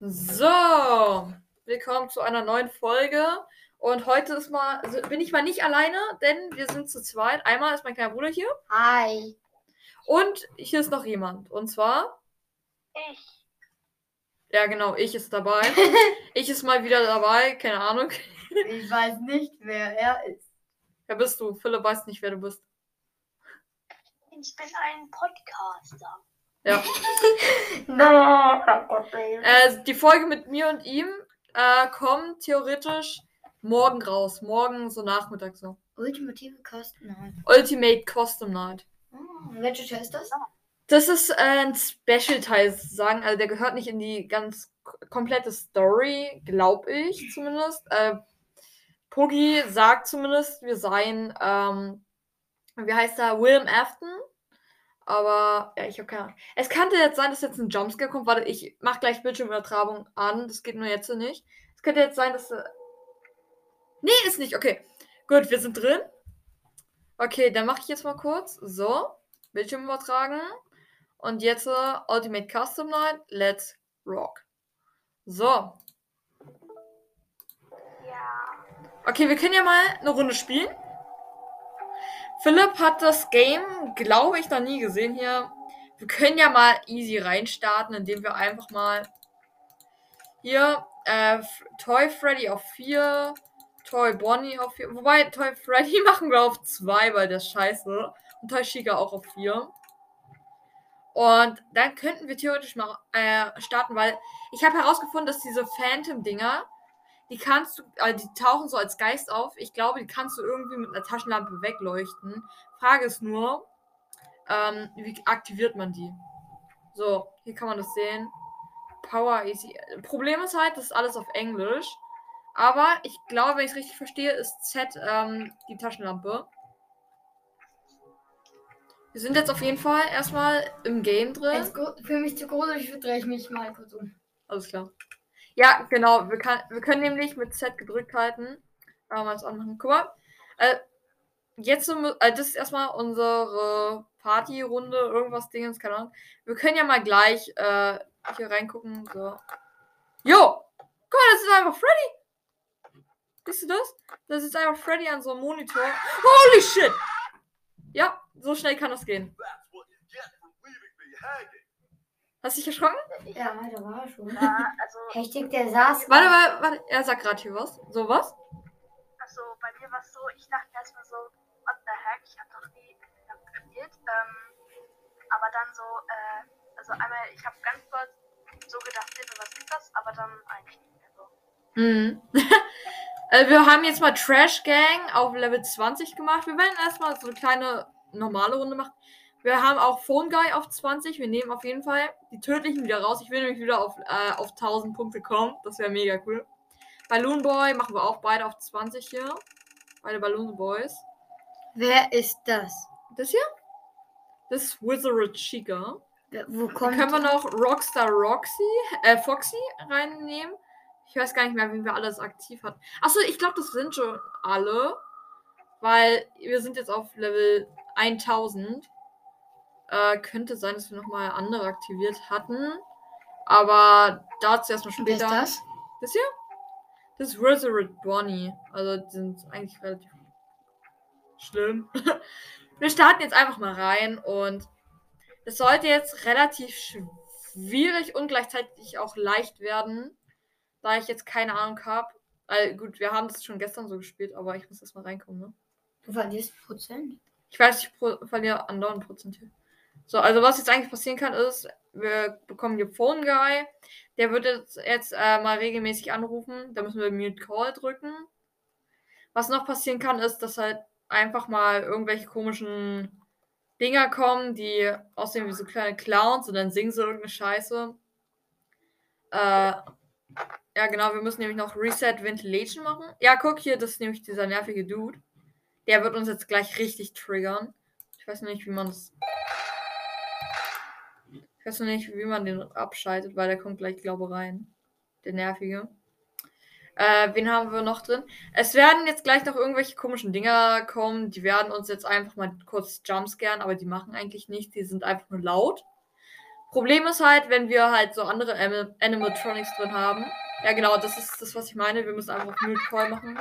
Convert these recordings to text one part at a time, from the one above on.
So, willkommen zu einer neuen Folge. Und heute ist mal, also bin ich mal nicht alleine, denn wir sind zu zweit. Einmal ist mein kleiner Bruder hier Hi. und hier ist noch jemand. Und zwar, Ich. ja genau, ich ist dabei. ich ist mal wieder dabei, keine Ahnung. Ich weiß nicht, wer er ist. Wer bist du? Philipp weiß nicht, wer du bist. Ich bin ein Podcaster. Ja. No. Äh, die Folge mit mir und ihm äh, kommt theoretisch morgen raus. Morgen so Nachmittag so. Ultimative Kosten. Nein. Ultimate Custom Night. Oh, welcher Teil ist das? Das ist äh, ein Special-Teil sozusagen. Also der gehört nicht in die ganz komplette Story, glaube ich zumindest. Äh, Puggy sagt zumindest, wir seien, ähm, wie heißt er, William Afton. Aber ja, ich habe keine Ahnung. Es könnte jetzt sein, dass jetzt ein Jumpscare kommt. Warte, ich mach gleich Bildschirmübertragung an. Das geht nur jetzt nicht. Es könnte jetzt sein, dass. Äh... Nee, ist nicht. Okay. Gut, wir sind drin. Okay, dann mache ich jetzt mal kurz. So. Bildschirm übertragen. Und jetzt äh, Ultimate Custom Night. Let's rock. So. Ja. Okay, wir können ja mal eine Runde spielen. Philipp hat das Game, glaube ich, noch nie gesehen hier. Wir können ja mal easy reinstarten, indem wir einfach mal hier äh, Toy Freddy auf 4, Toy Bonnie auf 4. Wobei Toy Freddy machen wir auf 2, weil ist scheiße. Und Toy Chica auch auf 4. Und dann könnten wir theoretisch mal äh, starten, weil ich habe herausgefunden, dass diese Phantom-Dinger, die kannst du, also die tauchen so als Geist auf. Ich glaube, die kannst du irgendwie mit einer Taschenlampe wegleuchten. Frage ist nur, ähm, wie aktiviert man die? So, hier kann man das sehen. Power Easy. Problem ist halt, das ist alles auf Englisch. Aber ich glaube, wenn ich es richtig verstehe, ist Z ähm, die Taschenlampe. Wir sind jetzt auf jeden Fall erstmal im Game drin. Für mich zu drehe ich mich mal kurz um. Alles klar. Ja, genau. Wir, kann, wir können nämlich mit Z gedrückt halten. Aber mal das anmachen. Guck mal. Äh, jetzt, äh, das ist erstmal unsere Partyrunde, irgendwas Dingens, keine Ahnung. Wir können ja mal gleich äh, hier reingucken. So. Jo! Guck mal, das ist einfach Freddy! Siehst du das? Das ist einfach Freddy an so einem Monitor. Holy shit! Ja, so schnell kann das gehen. Hast du dich erschrocken? Ja, da war er schon. Ja, also, Ich denke, der saß. Warte, warte, warte. Er sagt gerade hier was. So was? also bei mir war es so, ich dachte erstmal so, what the heck, ich habe noch nie gespielt. Ähm, aber dann so, äh, also einmal, ich habe ganz kurz so gedacht, was ist das? Aber dann eigentlich nicht mehr so. Mhm. äh, wir haben jetzt mal Trash Gang auf Level 20 gemacht. Wir werden erstmal so eine kleine normale Runde machen. Wir haben auch Phone Guy auf 20. Wir nehmen auf jeden Fall die tödlichen wieder raus. Ich will nämlich wieder auf, äh, auf 1000 Punkte kommen. Das wäre mega cool. Balloon Boy machen wir auch beide auf 20 hier. Beide Balloon Boys. Wer ist das? Das hier? Das ist Wizard Chica. Wo Dann kommt können wir noch Rockstar Roxy, äh, Foxy reinnehmen. Ich weiß gar nicht mehr, wie wir alles aktiv hatten. Achso, ich glaube, das sind schon alle. Weil wir sind jetzt auf Level 1000. Äh, könnte sein, dass wir nochmal andere aktiviert hatten. Aber dazu erstmal Wer später. ist das? Das hier? Das ist Wizard Bonnie. Also, die sind eigentlich relativ schlimm. Wir starten jetzt einfach mal rein und es sollte jetzt relativ schwierig und gleichzeitig auch leicht werden, da ich jetzt keine Ahnung habe. Also gut, wir haben das schon gestern so gespielt, aber ich muss erst mal reinkommen, ne? Du verlierst Prozent. Ich weiß, ich verliere andauernd Prozent hier. So, also was jetzt eigentlich passieren kann, ist, wir bekommen hier Phone Guy. Der wird jetzt, jetzt äh, mal regelmäßig anrufen. Da müssen wir Mute Call drücken. Was noch passieren kann, ist, dass halt einfach mal irgendwelche komischen Dinger kommen, die aussehen wie so kleine Clowns und dann singen sie irgendeine Scheiße. Äh, ja, genau, wir müssen nämlich noch Reset Ventilation machen. Ja, guck hier, das ist nämlich dieser nervige Dude. Der wird uns jetzt gleich richtig triggern. Ich weiß nicht, wie man das. Ich weiß noch nicht, wie man den abschaltet, weil der kommt gleich, glaube ich, rein. Der nervige. Äh, wen haben wir noch drin? Es werden jetzt gleich noch irgendwelche komischen Dinger kommen. Die werden uns jetzt einfach mal kurz jumpscaren, aber die machen eigentlich nichts. Die sind einfach nur laut. Problem ist halt, wenn wir halt so andere Anim Animatronics drin haben. Ja, genau, das ist das, was ich meine. Wir müssen einfach auf Mute Call machen.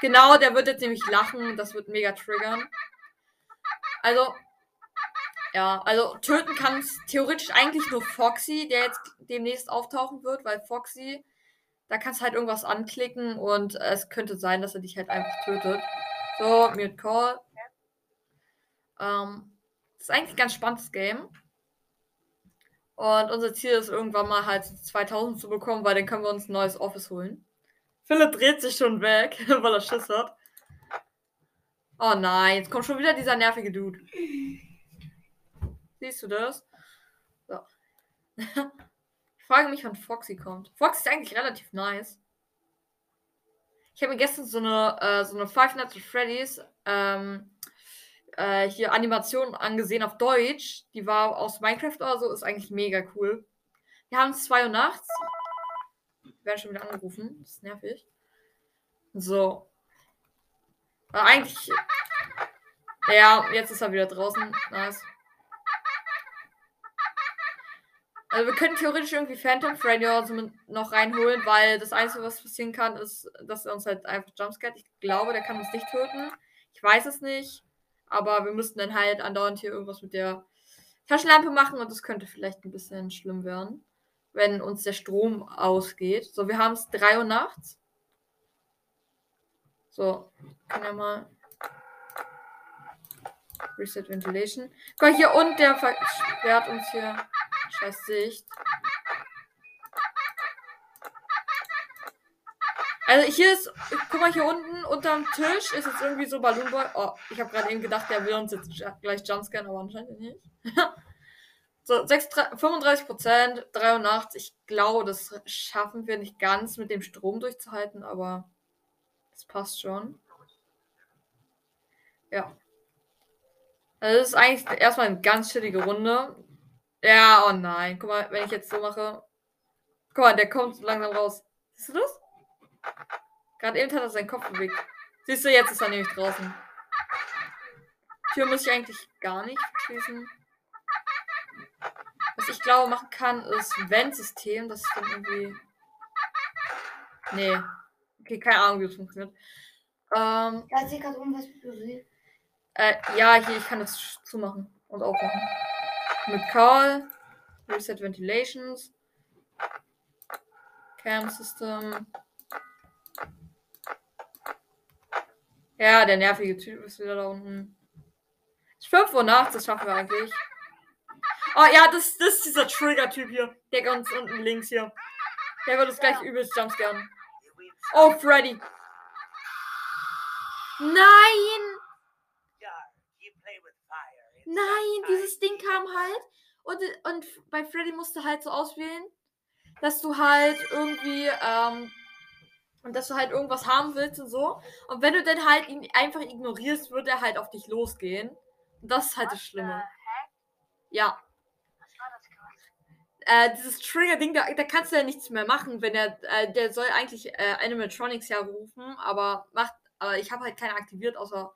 Genau, der wird jetzt nämlich lachen. Das wird mega triggern. Also, ja, also töten kann es theoretisch eigentlich nur Foxy, der jetzt demnächst auftauchen wird, weil Foxy, da kannst halt irgendwas anklicken und es könnte sein, dass er dich halt einfach tötet. So, Mute Call. Ähm, das ist eigentlich ein ganz spannendes Game. Und unser Ziel ist irgendwann mal halt 2000 zu bekommen, weil dann können wir uns ein neues Office holen. Philipp dreht sich schon weg, weil er Schiss hat. Oh nein, jetzt kommt schon wieder dieser nervige Dude. Siehst du das? So. ich frage mich, wann Foxy kommt. Foxy ist eigentlich relativ nice. Ich habe mir gestern so eine, äh, so eine Five Nights at Freddy's ähm, äh, hier Animation angesehen auf Deutsch. Die war aus Minecraft oder so. Ist eigentlich mega cool. Wir haben es 2 Uhr nachts. Wir werden schon wieder angerufen. Das ist nervig. So. Aber eigentlich. Ja, jetzt ist er wieder draußen. Nice. Also wir können theoretisch irgendwie Phantom Freddy oder so noch reinholen, weil das Einzige, was passieren kann, ist, dass er uns halt einfach jumpscared. Ich glaube, der kann uns nicht töten. Ich weiß es nicht. Aber wir müssten dann halt andauernd hier irgendwas mit der Taschenlampe machen und das könnte vielleicht ein bisschen schlimm werden, wenn uns der Strom ausgeht. So, wir haben es 3 Uhr nachts. So, können wir mal Reset Ventilation. Guck mal, hier und der versperrt uns hier. Scheiß Sicht. Also hier ist, guck mal hier unten unterm Tisch ist jetzt irgendwie so Balloon Boy. Oh, ich habe gerade eben gedacht, der will uns jetzt gleich Jumpscan, aber anscheinend nicht. so, 6, 35 Prozent, 83. Ich glaube, das schaffen wir nicht ganz mit dem Strom durchzuhalten, aber das passt schon. Ja. Also das ist eigentlich erstmal eine ganz chillige Runde. Ja, oh nein. Guck mal, wenn ich jetzt so mache. Guck mal, der kommt so langsam raus. Siehst du das? Gerade eben hat er seinen Kopf bewegt. Siehst du, jetzt ist er nämlich draußen. Tür muss ich eigentlich gar nicht schließen. Was ich glaube machen kann, ist Vent-System. Das ist dann irgendwie. Nee. Okay, keine Ahnung, wie das funktioniert. Ähm, Da hat sich gerade irgendwas berührt. äh, ja, hier, ich kann das zumachen und aufmachen. Mit Call. Reset Ventilations. Cam System. Ja, der nervige Typ ist wieder da unten. Es ist 5 Uhr nachts, das schaffen wir eigentlich. Oh ja, das, das ist dieser Trigger-Typ hier. Der ganz unten links hier. Der wird uns gleich übelst jumpscaren. Oh, Freddy. Nein! Nein, dieses Ding kam halt. Und, und bei Freddy musst du halt so auswählen, dass du halt irgendwie, ähm, und dass du halt irgendwas haben willst und so. Und wenn du dann halt ihn einfach ignorierst, wird er halt auf dich losgehen. Und das ist halt das Schlimme. Ja. Was war das gerade? Äh, dieses Trigger-Ding, da, da kannst du ja nichts mehr machen, wenn er, äh, der soll eigentlich äh, Animatronics ja rufen, aber macht, aber ich habe halt keine aktiviert, außer,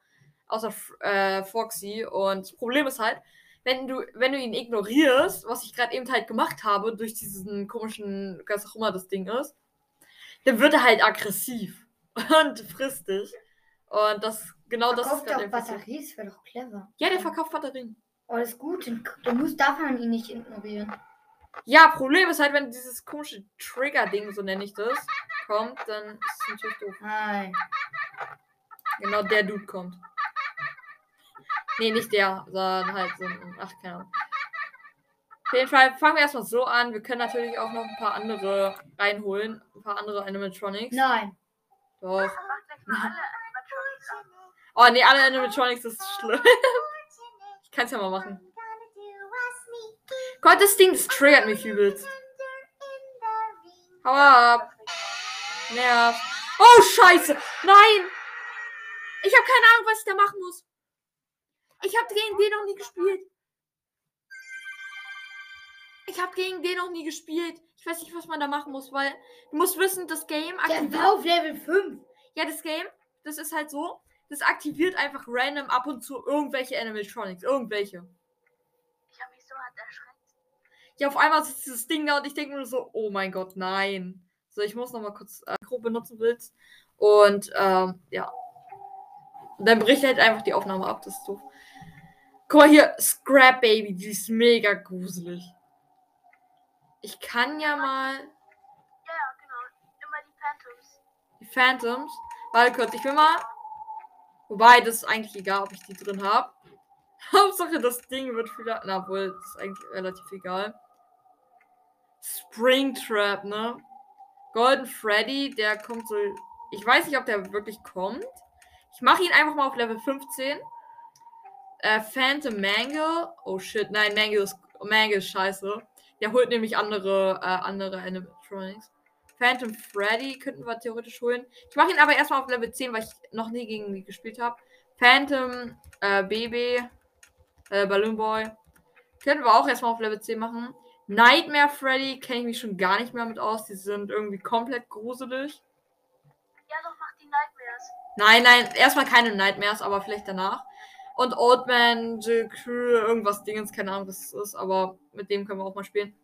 außer äh, Foxy. Und das Problem ist halt, wenn du, wenn du ihn ignorierst, was ich gerade eben halt gemacht habe, durch diesen komischen, was auch immer das Ding ist, dann wird er halt aggressiv und frisst dich. Und das, genau das ist Verkauft gerade. Batterien, das wäre doch clever. Ja, der verkauft Batterien. Oh, ist gut. dann- Du musst, darf man ihn nicht ignorieren. Ja, Problem ist halt, wenn dieses komische Trigger-Ding, so nenne ich das, kommt, dann ist es natürlich doof. Nein. Genau der Dude kommt. Nee, nicht der, sondern halt so ein. Ach, keine Ahnung. Auf jeden Fall fangen wir erstmal so an. Wir können natürlich auch noch ein paar andere reinholen. Ein paar andere Animatronics. Nein. Doch. Oh, nee, alle Animatronics ist schlimm. ich kann es ja mal machen. Gott, das Ding, das triggert mich übelst. Hau ab. Nervt. Oh, scheiße. Nein. Ich habe keine Ahnung, was ich da machen muss. Ich habe gegen den noch nie gespielt. Ich habe gegen den noch nie gespielt. Ich weiß nicht, was man da machen muss, weil du musst wissen, das Game Der aktiviert. war auf Level 5. Ja, das Game, das ist halt so, das aktiviert einfach random ab und zu irgendwelche Animatronics, irgendwelche. Ich habe mich so hart erschreckt. Ja, auf einmal sitzt dieses Ding da und ich denke mir nur so, oh mein Gott, nein. So, ich muss noch mal kurz äh, Mikro benutzen willst. Und ähm, ja. Und dann bricht halt einfach die Aufnahme ab, das ist doof. Guck mal hier, Scrap Baby, die ist mega gruselig. Ich kann ja mal Ja, genau. Immer die Phantoms. die Phantoms. Warte kurz, ich will mal. Wobei, das ist eigentlich egal, ob ich die drin habe. Hauptsache, das Ding wird wieder. Na wohl, das ist eigentlich relativ egal. Springtrap, ne? Golden Freddy, der kommt so. Ich weiß nicht, ob der wirklich kommt. Ich mache ihn einfach mal auf Level 15. Äh, Phantom Mangle. Oh shit, nein, Mangle ist, Mangle ist scheiße. Der holt nämlich andere, äh, andere Animatronics. Phantom Freddy könnten wir theoretisch holen. Ich mache ihn aber erstmal auf Level 10, weil ich noch nie gegen die gespielt habe. Phantom, äh, Baby, äh, Balloon Boy. Könnten wir auch erstmal auf Level 10 machen. Nightmare Freddy kenne ich mich schon gar nicht mehr mit aus. Die sind irgendwie komplett gruselig. Ja, doch, mach die Nightmares. Nein, nein, erstmal keine Nightmares, aber vielleicht danach. Und Old Man, Jill Crew, irgendwas Dingens, keine Ahnung, was es ist, aber mit dem können wir auch mal spielen.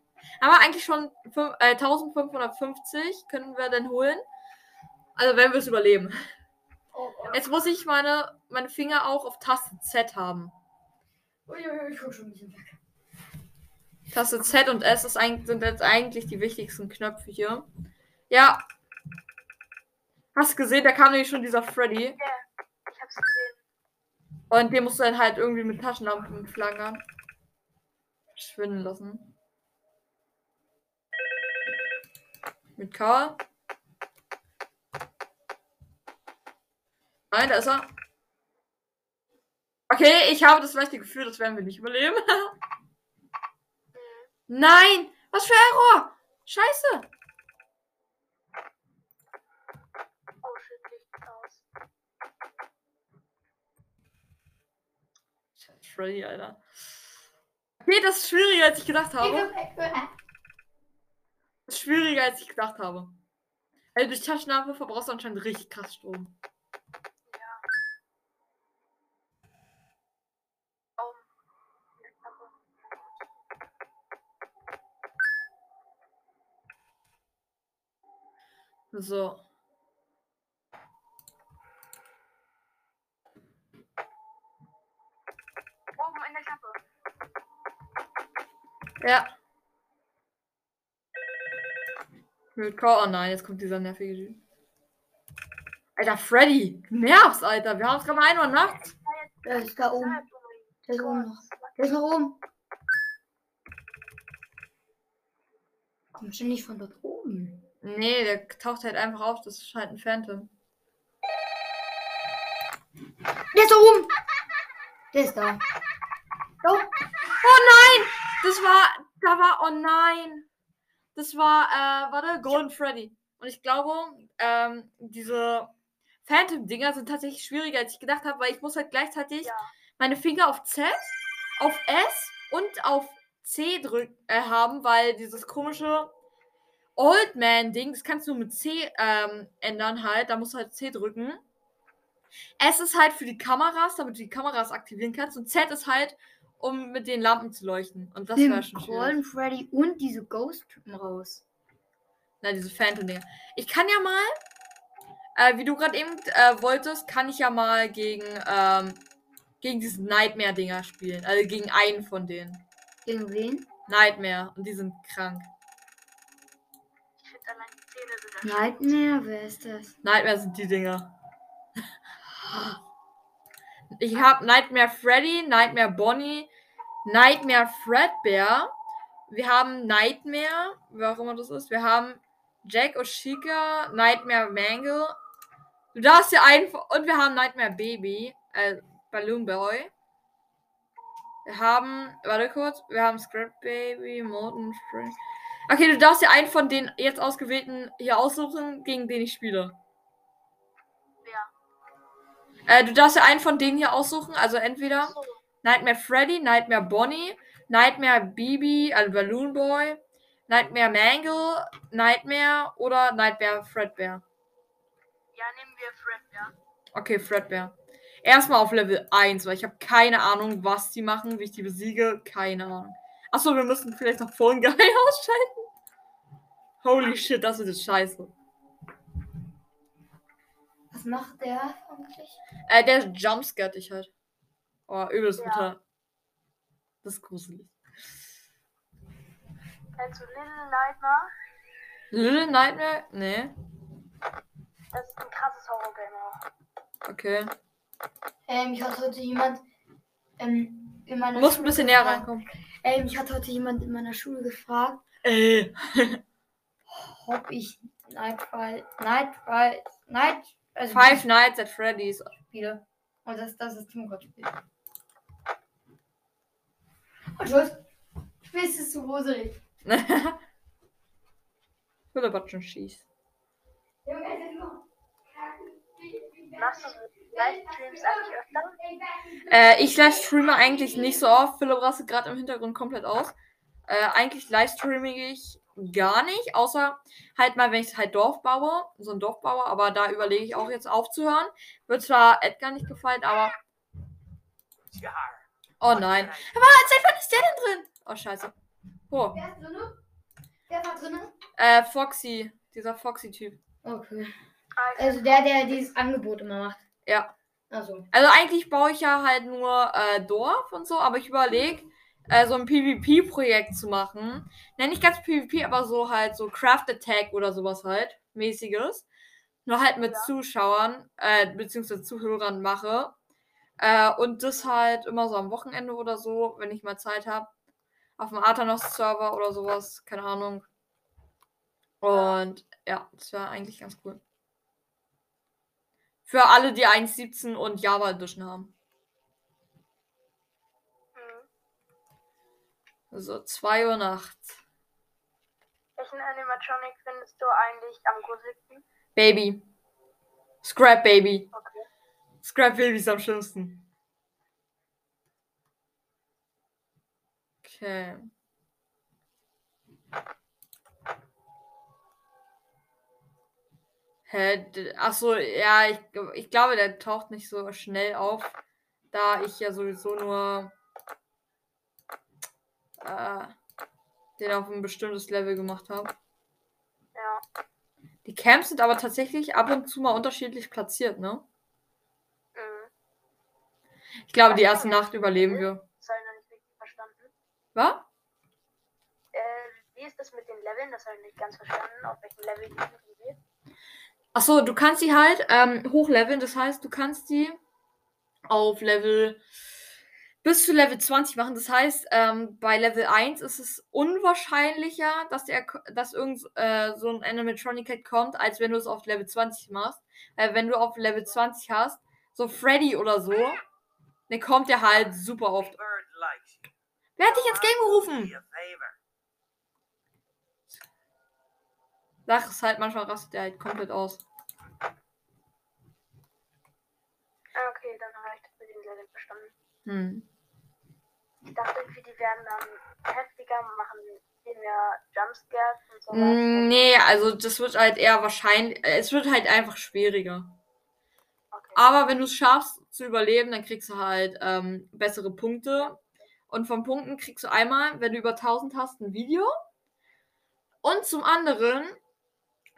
Haben wir eigentlich schon fünf- äh, 1550 können wir denn holen. Also wenn wir es überleben. Oh, oh. Jetzt muss ich meine, meine Finger auch auf Taste Z haben. Weg. Taste Z und S ist eigentlich, sind jetzt eigentlich die wichtigsten Knöpfe hier. Ja. Hast du gesehen, da kam nämlich schon dieser Freddy. Ich hab's gesehen. Und den musst du dann halt irgendwie mit Taschenlampen flankern. Schwinden lassen. Mit K. Nein, da ist er. Okay, ich habe das leichte Gefühl, das werden wir nicht überleben. Nein! Was für Error! Scheiße! Oh shit, Licht aus. Freddy, Alter. Okay, das ist schwieriger, als ich gedacht habe. Das ist schwieriger, als ich gedacht habe. Also durch Taschenlampe verbrauchst du anscheinend richtig krass Strom. So. Ja. Mit Call. Oh nein, jetzt kommt dieser nervige Typ. Alter, Freddy. du Nervst, Alter. Wir haben es gerade mal 1 Uhr nachts. Der ist da oben. Oh Der ist oben noch. Der ist noch oben. Kommt schon nicht von dort oben. Nee, der taucht halt einfach auf. Das ist halt ein Phantom. Der ist da oben. Der ist da. Da. Oh nein! Das war. Da war. Oh nein! Das war, äh, warte, Golden Freddy. Und ich glaube, ähm, diese Phantom-Dinger sind tatsächlich schwieriger, als ich gedacht habe, weil ich muss halt gleichzeitig Ja. meine Finger auf Z, auf S und auf C drücken äh, haben, weil dieses komische Old Man-Ding, das kannst du mit C ähm, ändern halt. Da musst du halt C drücken. S ist halt für die Kameras, damit du die Kameras aktivieren kannst. Und Z ist halt, um mit den Lampen zu leuchten. Und das wäre schon schwierig. Golden Freddy und diese Ghost-Typen raus. Na, diese Phantom-Dinger. Ich kann ja mal, äh, wie du gerade eben äh, wolltest, kann ich ja mal gegen, ähm, gegen diese Nightmare-Dinger spielen. Also gegen einen von denen. Gegen wen? Nightmare. Und die sind krank. Ich finde allein die Zähne sind da Nightmare, wer ist das? Nightmare sind die Dinger. Ich habe Nightmare Freddy, Nightmare Bonnie, Nightmare Fredbear. Wir haben Nightmare, wer auch immer das ist. Wir haben Jack Oshika, Nightmare Mangle. Du darfst ja einen. Und wir haben Nightmare Baby, äh, Balloon Boy. Wir haben, warte kurz, wir haben Scrap Baby, Molten Spring. Okay, du darfst ja einen von den jetzt ausgewählten hier aussuchen, gegen den ich spiele. Wer? Äh, du darfst ja einen von denen hier aussuchen, also entweder So, Nightmare Freddy, Nightmare Bonnie, Nightmare Bibi, also Balloon Boy, Nightmare Mangle, Nightmare oder Nightmare Fredbear? Ja, nehmen wir Fredbear. Okay, Fredbear. Erstmal auf Level 1, weil ich habe keine Ahnung, was die machen, wie ich die besiege. Keine Ahnung. Achso, wir müssen vielleicht noch Phone Guy ausschalten. Holy shit, das ist jetzt scheiße. Was macht der eigentlich? Äh, der jumpscared dich halt. Oh, übelst Ja. brutal. Das ist gruselig. Kennst du Little Nightmare? Little Nightmare? Nee. Das ist ein krasses Horror-Game auch. Okay. Ähm, ich hatte heute jemand ähm, in meiner Du musst ein Schule bisschen näher gefragt- reinkommen. Ähm, ich hatte heute jemand in meiner Schule gefragt, Äh. ob ich Nightfall, Nightfall, Night, also Five Nights at Freddy's. spiele. Und das, das ist Tim Gott spiel. Und Schluss. Spielst es zu gruselig. Oder Button schießt. Machst du Livestreams eigentlich öfter? Äh, ich livestreame eigentlich nicht so oft. Philipp rastet gerade im Hintergrund komplett aus. Äh, eigentlich livestreame ich gar nicht, außer halt mal, wenn ich halt Dorf baue, so ein Dorf baue, aber da überlege ich auch jetzt aufzuhören. Wird zwar Edgar nicht gefallen, aber. Oh nein. Aber seit wann ist der denn drin? Oh scheiße. Oh, Wer ist drinne? Wer war drinne? äh, Foxy. Dieser Foxy-Typ. Okay. Ich- Also der, der dieses Angebot immer macht. Ja. Also. Also eigentlich baue ich ja halt nur äh, Dorf und so, aber ich überlege, äh, so ein PvP-Projekt zu machen. Nenn nicht ganz PvP, aber so halt so Craft Attack oder sowas halt. Mäßiges. Nur halt mit Ja. Zuschauern, äh, beziehungsweise Zuhörern mache. Äh, und das halt immer so am Wochenende oder so, wenn ich mal Zeit habe. Auf dem Athanos-Server oder sowas, keine Ahnung. Und ja, das wäre eigentlich ganz cool. Für alle, die 1.17 und Java Edition haben. Mhm. So, 2 Uhr nachts. Welchen Animatronic findest du eigentlich am gruseligsten? Baby. Scrap Baby. Okay. Scrap Baby ist am schlimmsten. Okay. Hä? d- Ach so, ja, ich, ich glaube, der taucht nicht so schnell auf, da ich ja sowieso nur äh, den auf ein bestimmtes Level gemacht habe. Ja. Die Camps sind aber tatsächlich ab und zu mal unterschiedlich platziert, ne? Ich glaube, die erste Nacht überleben wir. Das habe ich noch nicht richtig verstanden. Was? Äh, wie ist das mit den Leveln? Das habe ich nicht ganz verstanden. Auf welchem Level die sind. Achso, du kannst die halt ähm, hochleveln. Das heißt, du kannst die auf Level bis zu Level 20 machen. Das heißt, ähm, bei Level 1 ist es unwahrscheinlicher, dass der dass irgend äh, so ein Animatronic Cat kommt, als wenn du es auf Level 20 machst. Äh, wenn du auf Level 20 hast, so Freddy oder so, dann kommt der halt super oft. Wer hat dich ins Game gerufen? Sag es halt, manchmal rastet der halt komplett aus. Ah, okay, dann habe ich das mit den Leveln verstanden. Hm. Ich dachte irgendwie, die werden dann heftiger machen, viel mehr Jumpscares und sowas. Mm, Nee, also das wird halt eher wahrscheinlich. Es wird halt einfach schwieriger. Aber wenn du es schaffst zu überleben, dann kriegst du halt ähm, bessere Punkte. Und von Punkten kriegst du einmal, wenn du über 1000 hast, ein Video. Und zum anderen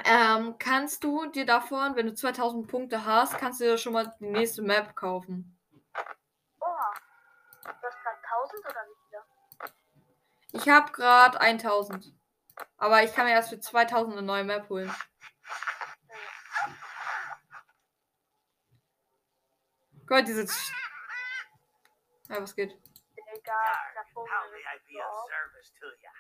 ähm, kannst du dir davon, wenn du 2000 Punkte hast, kannst du dir schon mal die nächste Map kaufen. Oha. Du hast gerade 1000 oder wie viele? Ich habe gerade 1000. Aber ich kann mir erst für 2000 eine neue Map holen. Gott, diese. Sch- Ja, was geht? So?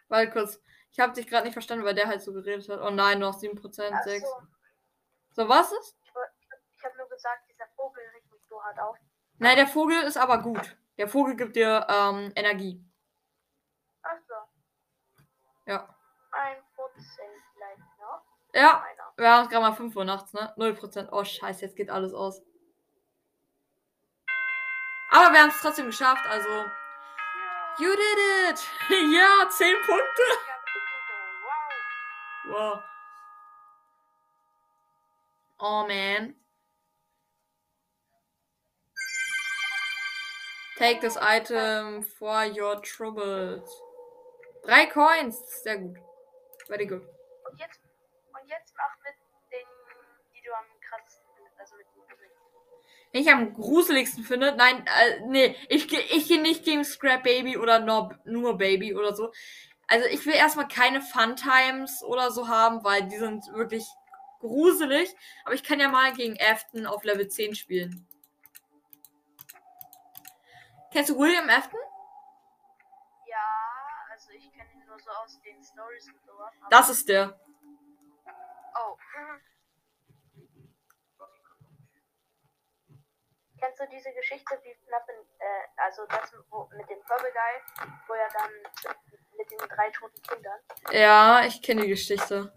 Warte kurz. Ich habe dich gerade nicht verstanden, weil der halt so geredet hat. Oh nein, noch 7%, Ach 6. so, So, was ist? ich, habe nur gesagt, dieser Vogel regt mich so hart auf. Nein, der Vogel ist aber gut. Der Vogel gibt dir ähm, Energie. Achso, Ja. ein Prozent vielleicht noch. Ja, wir haben es gerade mal 5 Uhr nachts, ne? 0%. Oh, scheiße, jetzt geht alles aus. Aber wir haben es trotzdem geschafft, also. You did it! ja, 10 Punkte! Wow. Oh man. Take this item for your troubles. Drei Coins. Sehr gut. Very good. Und jetzt, und jetzt mach ich am gruseligsten finde, nein, äh, nee, ich, ich gehe nicht gegen Scrap Baby oder nur, nur Baby oder so. Also ich will erstmal keine Fun Times oder so haben, weil die sind wirklich gruselig. Aber ich kann ja mal gegen Afton auf Level 10 spielen. Kennst du William Afton? Ja, also ich kenne ihn nur so aus den Stories und sowas. Das ist der. Oh. Kennst du diese Geschichte, wie FNAF in, äh, also das wo, mit dem Purple Guy, wo er dann mit den drei toten Kindern. Ja, ich kenne die Geschichte.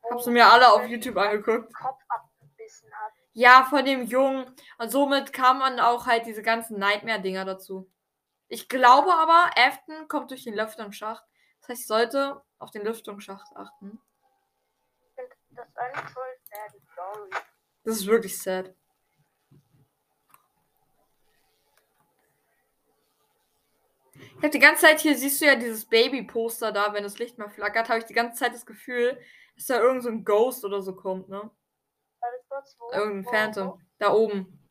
wo Hab sie mir alle auf YouTube angeguckt. Kopf abgebissen hat. Ja, von dem Jungen. Und somit kam man auch halt diese ganzen Nightmare-Dinger dazu. Ich glaube aber, Afton kommt durch den Lüftungsschacht. Das heißt, ich sollte auf den Lüftungsschacht achten. Ich finde das eigentlich voll sad story. Das ist wirklich sad. Ich habe die ganze Zeit hier, siehst du ja dieses Baby-Poster da, wenn das Licht mal flackert, habe ich die ganze Zeit das Gefühl, dass da irgend so ein Ghost oder so kommt, ne? Wo? Irgendein wo, Phantom. Da oben.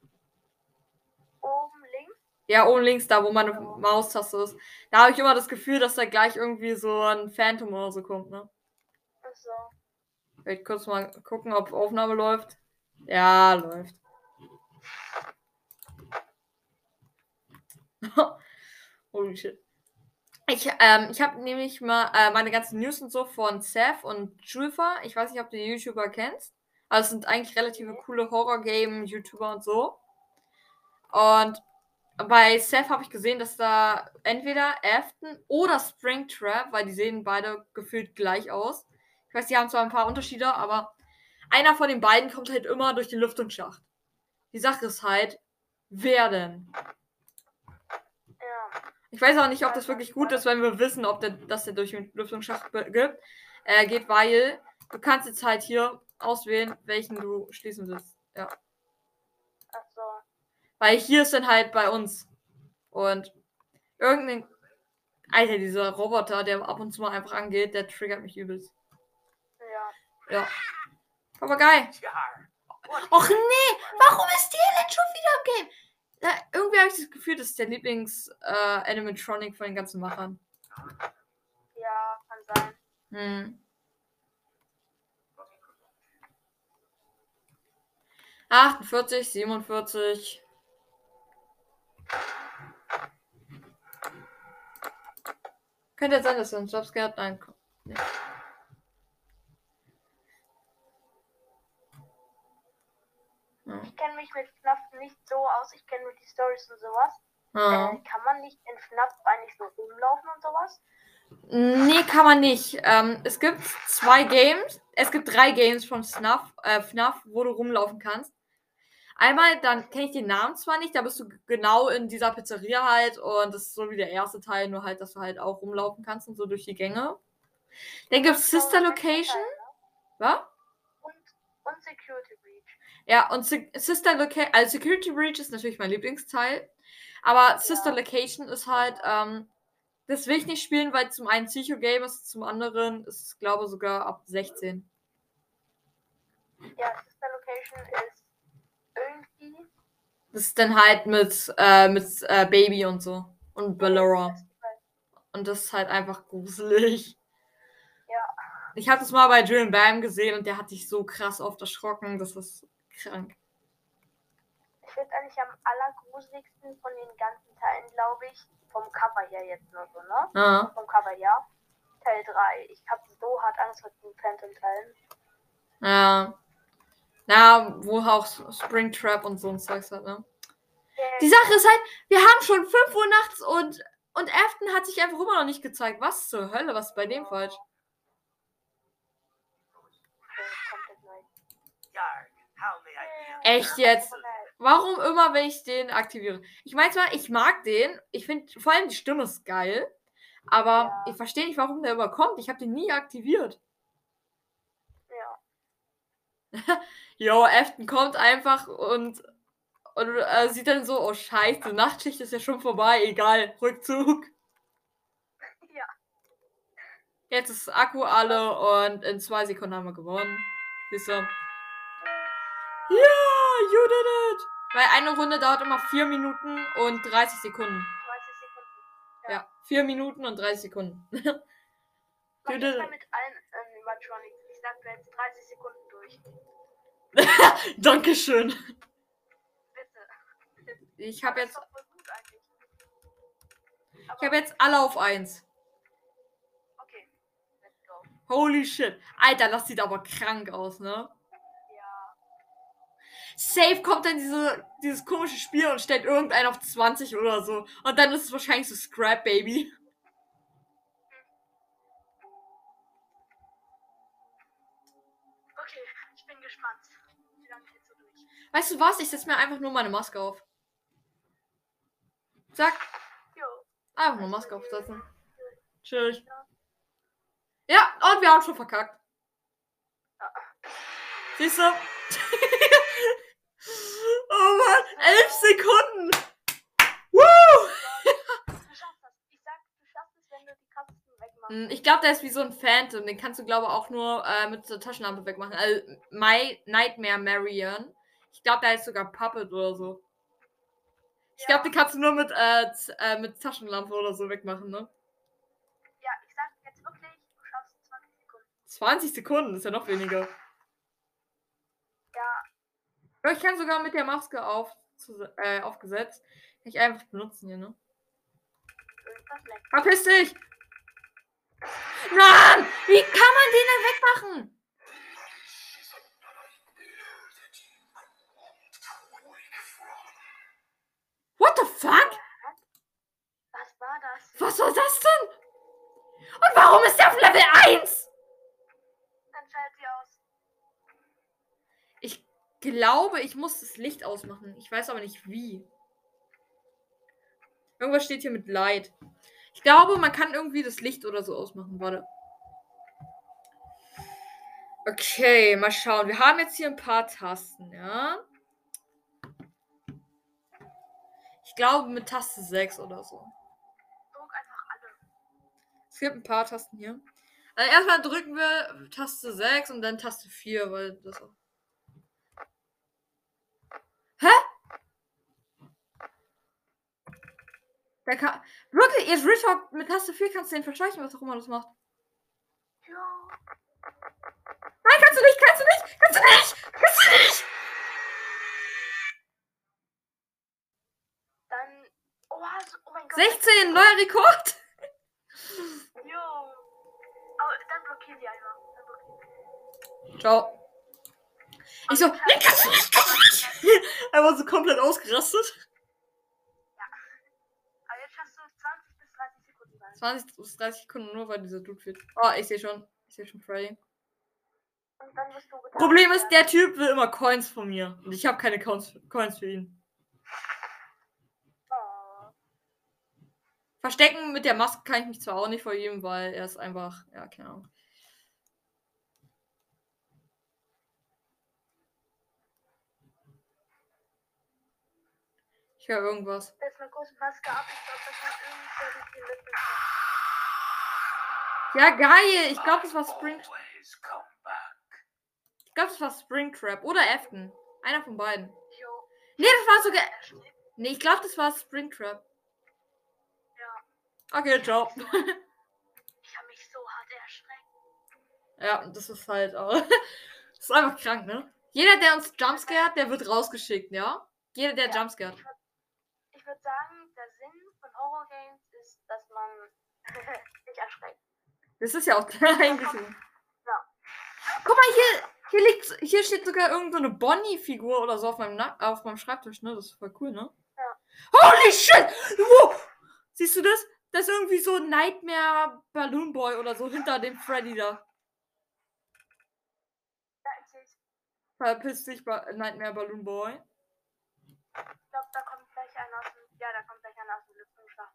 Wo? Oben links? Ja, oben links, da wo meine Maustaste ist. Da habe ich immer das Gefühl, dass da gleich irgendwie so ein Phantom oder so kommt, ne? Achso. Vielleicht kurz mal gucken, ob Aufnahme läuft. Ja, läuft. Holy shit. Ich, ähm, ich habe nämlich mal äh, meine ganzen News und so von Seth und Julfa. Ich weiß nicht, ob du die YouTuber kennst. Also es sind eigentlich relativ coole Horror-Game-YouTuber und so. Und bei Seth habe ich gesehen, dass da entweder Afton oder Springtrap, weil die sehen beide gefühlt gleich aus. Ich weiß, die haben zwar ein paar Unterschiede, aber einer von den beiden kommt halt immer durch den Lüftungsschacht. Die Sache ist halt, wer denn? Ich weiß auch nicht, ob das wirklich gut ist, wenn wir wissen, ob der, dass der durch den Lüftungsschacht gibt, äh, geht, weil du kannst jetzt halt hier auswählen, welchen du schließen willst. Ja. Achso. Weil hier ist dann halt bei uns. Und irgendein. Alter, dieser Roboter, der ab und zu mal einfach angeht, der triggert mich übelst. Ja. Ja. Aber geil. Och nee, warum ist die Ellen schon wieder im Game? Ja, irgendwie habe ich das Gefühl, das ist der Lieblings-Animatronic von den ganzen Machern. Ja, kann sein. Hm. 48, 47. Könnte jetzt sein, dass er einen Jobscare hat. Nein. komm. Nee. Ja. Ich kenne mich mit FNAF nicht so aus. Ich kenne nur die Stories und sowas. Ja. Äh, kann man nicht in FNAF eigentlich so rumlaufen und sowas? Nee, kann man nicht. Ähm, es gibt zwei Games. Es gibt drei Games von FNAF, äh, FNAF, wo du rumlaufen kannst. Einmal, dann kenne ich den Namen zwar nicht, da bist du genau in dieser Pizzeria halt und das ist so wie der erste Teil, nur halt, dass du halt auch rumlaufen kannst und so durch die Gänge. Dann gibt es Sister Location. Was? Und, und Security. Ja, und Sister Location, also Security Breach ist natürlich mein Lieblingsteil. Aber Sister Location ist halt, ähm, das will ich nicht spielen, weil zum einen Psycho-Game ist, zum anderen ist es, glaube ich, sogar ab 16. Ja, Sister Location ist irgendwie. Das ist dann halt mit, äh, mit äh, Baby und so. Und Ballora. Und das ist halt einfach gruselig. Ja. Ich habe das mal bei Julian Bam gesehen und der hat sich so krass oft erschrocken. Das ist krank. Ich finde eigentlich am allergruseligsten von den ganzen Teilen, glaube ich, vom Cover her jetzt nur so, ne? Ja. Vom Cover her. Teil 3. Ich habe so hart Angst vor den Phantom-Teilen. Ja. Ja, wo auch Springtrap und so ein Zeugs hat, ne? Die Sache ist halt, wir haben schon 5 Uhr nachts und, und Afton hat sich einfach immer noch nicht gezeigt. Was zur Hölle? Was ist bei dem falsch? komplett neu. Yarg, how may I help? Echt jetzt? Warum immer, wenn ich den aktiviere? Ich meine zwar, ich mag den. Ich finde vor allem die Stimme ist geil. Aber Ja. ich verstehe nicht, warum der überkommt. Ich habe den nie aktiviert. Jo, Afton kommt einfach und, und äh, sieht dann so, oh scheiße, Nachtschicht ist ja schon vorbei, egal, Rückzug. Ja. Jetzt ist Akku alle und in zwei Sekunden haben wir gewonnen. Siehst du? Ja, you did it! Weil eine Runde dauert immer 4 Minuten und 30 Sekunden. 30 Sekunden. Ja, 4 Minuten und 30 Sekunden. Du, das du- mal mit allen ähm, Animatronics. Ich sag du jetzt 30 Sekunden durch. Dankeschön. Bitte. Ich habe jetzt, ich habe jetzt alle auf 1. Okay. Let's go. Holy shit. Alter, das sieht aber krank aus, ne? Safe kommt dann diese, dieses komische Spiel und stellt irgendein auf 20 oder so. Und dann ist es wahrscheinlich so Scrap Baby. Okay, ich bin gespannt. Wie lange hältst du durch? Weißt du was? Ich setze mir einfach nur meine Maske auf. Zack. Jo. Einfach nur Maske aufsetzen. Tschüss. Ja, und wir haben schon verkackt. Siehst du? oh Mann, elf Sekunden. Woo! Ich sag, du schaffst es, wenn du die Kasten wegmachst. Ich glaube, der ist wie so ein Phantom. Den kannst du, glaube ich, auch nur äh, mit der Taschenlampe wegmachen. Also, My Nightmare Marion. Ich glaube, da ist sogar Puppet oder so. Ich glaube, die kannst du nur mit, äh, äh, mit Taschenlampe oder so wegmachen, ne? Ja, ich sag jetzt wirklich, du schaffst 20 Sekunden. 20 Sekunden ist ja noch weniger. Ich kann sogar mit der Maske auf, zu, äh, aufgesetzt. Kann ich einfach benutzen hier, ne? Verpiss dich! Mann! Wie kann man den denn wegmachen? What the fuck? Was war das? Was war das denn? Und warum ist der auf Level 1? Glaube, ich muss das Licht ausmachen. Ich weiß aber nicht wie. Irgendwas steht hier mit Light. Ich glaube, man kann irgendwie das Licht oder so ausmachen. Warte. Okay, mal schauen. Wir haben jetzt hier ein paar Tasten, ja? Ich glaube mit Taste 6 oder so. Druck einfach alle. Es gibt ein paar Tasten hier. Also erstmal drücken wir Taste 6 und dann Taste 4, weil das auch. Hä? Der kann. Wirklich, jetzt Richard mit Taste 4 kannst du den verscheuchen, was auch immer das macht. Jo. Nein, kannst du nicht, kannst du nicht, kannst du nicht, kannst du nicht! Dann. Oh, hast- oh mein Gott. 16, neuer Rekord! Jo. Aber dann blockier sie einfach. Dann. Ciao. Ich so, nee, kannst du nicht, kannst du nicht! Er war so komplett ausgerastet. Aber jetzt hast du 20 bis 30 Sekunden. Lang. 20 bis 30 Sekunden nur, weil dieser Dude wird. Oh, ich sehe schon. Ich sehe schon Freddy. Problem ist, der Typ will immer Coins von mir. Und ich habe keine Coins, Coins für ihn. Oh. Verstecken mit der Maske kann ich mich zwar auch nicht vor ihm, weil er ist einfach. Ja, keine Ahnung. Ich höre irgendwas. Jetzt mal kurz Maske ab. Ich glaube, das hat irgendwer durch die Lippen. Ja, geil. Ich glaube, das war Spring. Always come back. Ich glaube, das war Springtrap oder Afton. Einer von beiden. Jo. Nee, das war sogar. Nee, ich glaube, das war Springtrap. Ja. Okay, ciao. Ich habe mich so hart erschreckt. Ja, das ist halt auch. Das ist einfach krank, ne? Jeder, der uns jumpscared, der wird rausgeschickt, ja? Jeder, der Ja. jumpscared. Ich würde sagen, der Sinn von Horror Games ist, dass man sich erschreckt. Das ist ja auch eigentlich. Ja. Guck mal, hier, hier liegt, hier steht sogar irgendeine so Bonnie-Figur oder so auf meinem, Na auf meinem Schreibtisch, ne? Das ist voll cool, ne? Ja. Holy shit! Wow! Siehst du das? Das ist irgendwie so ein Nightmare Balloon Boy oder so hinter dem Freddy da. Verpiss dich, ba Nightmare Balloon Boy. Ich glaube, da kommt gleich einer aus. Ja, da kommt gleich einer aus dem Lüftungsschlag.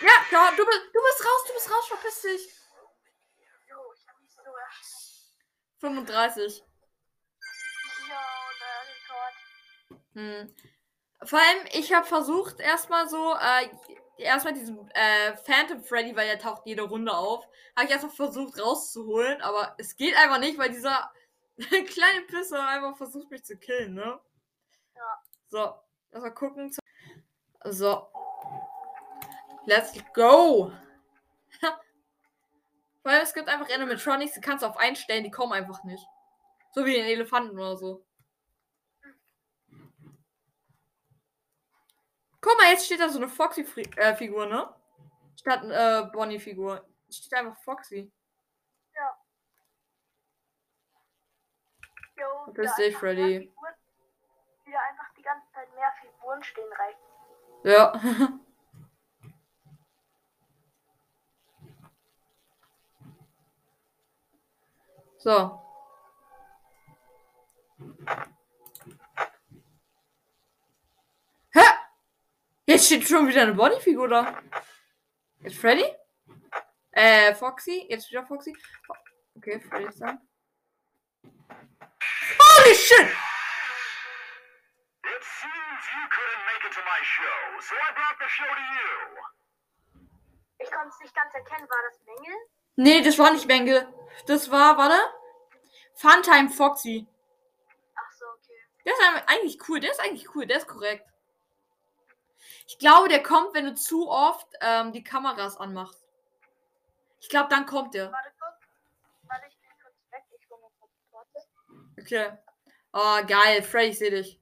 Ja, ja, du bist, du bist raus, du bist raus, verpiss dich. Jo, ich habe mich so erschreckt. 35. Ja, der Rekord. Hm. Vor allem, ich habe versucht, erstmal so, äh, erstmal diesen äh, Phantom Freddy, weil der taucht jede Runde auf, habe ich erstmal versucht rauszuholen, aber es geht einfach nicht, weil dieser kleine Pisser einfach versucht mich zu killen, ne? Ja. So, lass mal gucken. So. Let's go! Vor allem, es gibt einfach Animatronics, die kannst du auf einstellen, die kommen einfach nicht. So wie den Elefanten oder so. Guck mal, jetzt steht da so eine Foxy-Figur, ne? Statt äh, Bonnie-Figur. Steht einfach Foxy. Jo, Verpiss dich, Freddy. Figuren- Wieder einfach die ganze Zeit Figuren stehen reicht. Ja. so. Hä? Jetzt steht schon wieder eine Bodyfigur da. Jetzt Freddy? Äh, Foxy? Jetzt wieder Foxy? Okay, Freddy ist da. Holy shit! You couldn't make it to my show, so I brought the show to you. Ich konnte es nicht ganz erkennen, war das Mängel? Nee, das war nicht Mengel. Das war, warte. Funtime Foxy. Ach so, okay. Der ist eigentlich cool. Der ist eigentlich cool. Der ist korrekt. Ich glaube, der kommt, wenn du zu oft ähm, die Kameras anmachst. Ich glaube, dann kommt der. Warte kurz. Warte, ich bin kurz weg. Ich mal kurz Torte. Okay. Oh, geil. Freddy, ich sehe dich.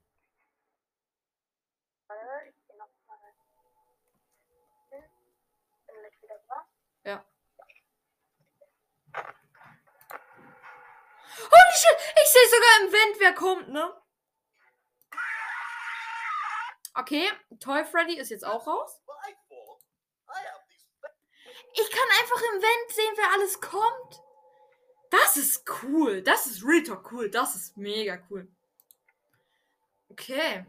Warte, ich geh noch mal rein. Bin gleich wieder da. Holy shit. Ich sogar im Vent, wer kommt, ne? Okay. Toy Freddy ist jetzt auch raus. Ich kann einfach im Vent sehen, wer alles kommt. Das ist cool. Das ist real talk cool. Das ist mega cool. Okay.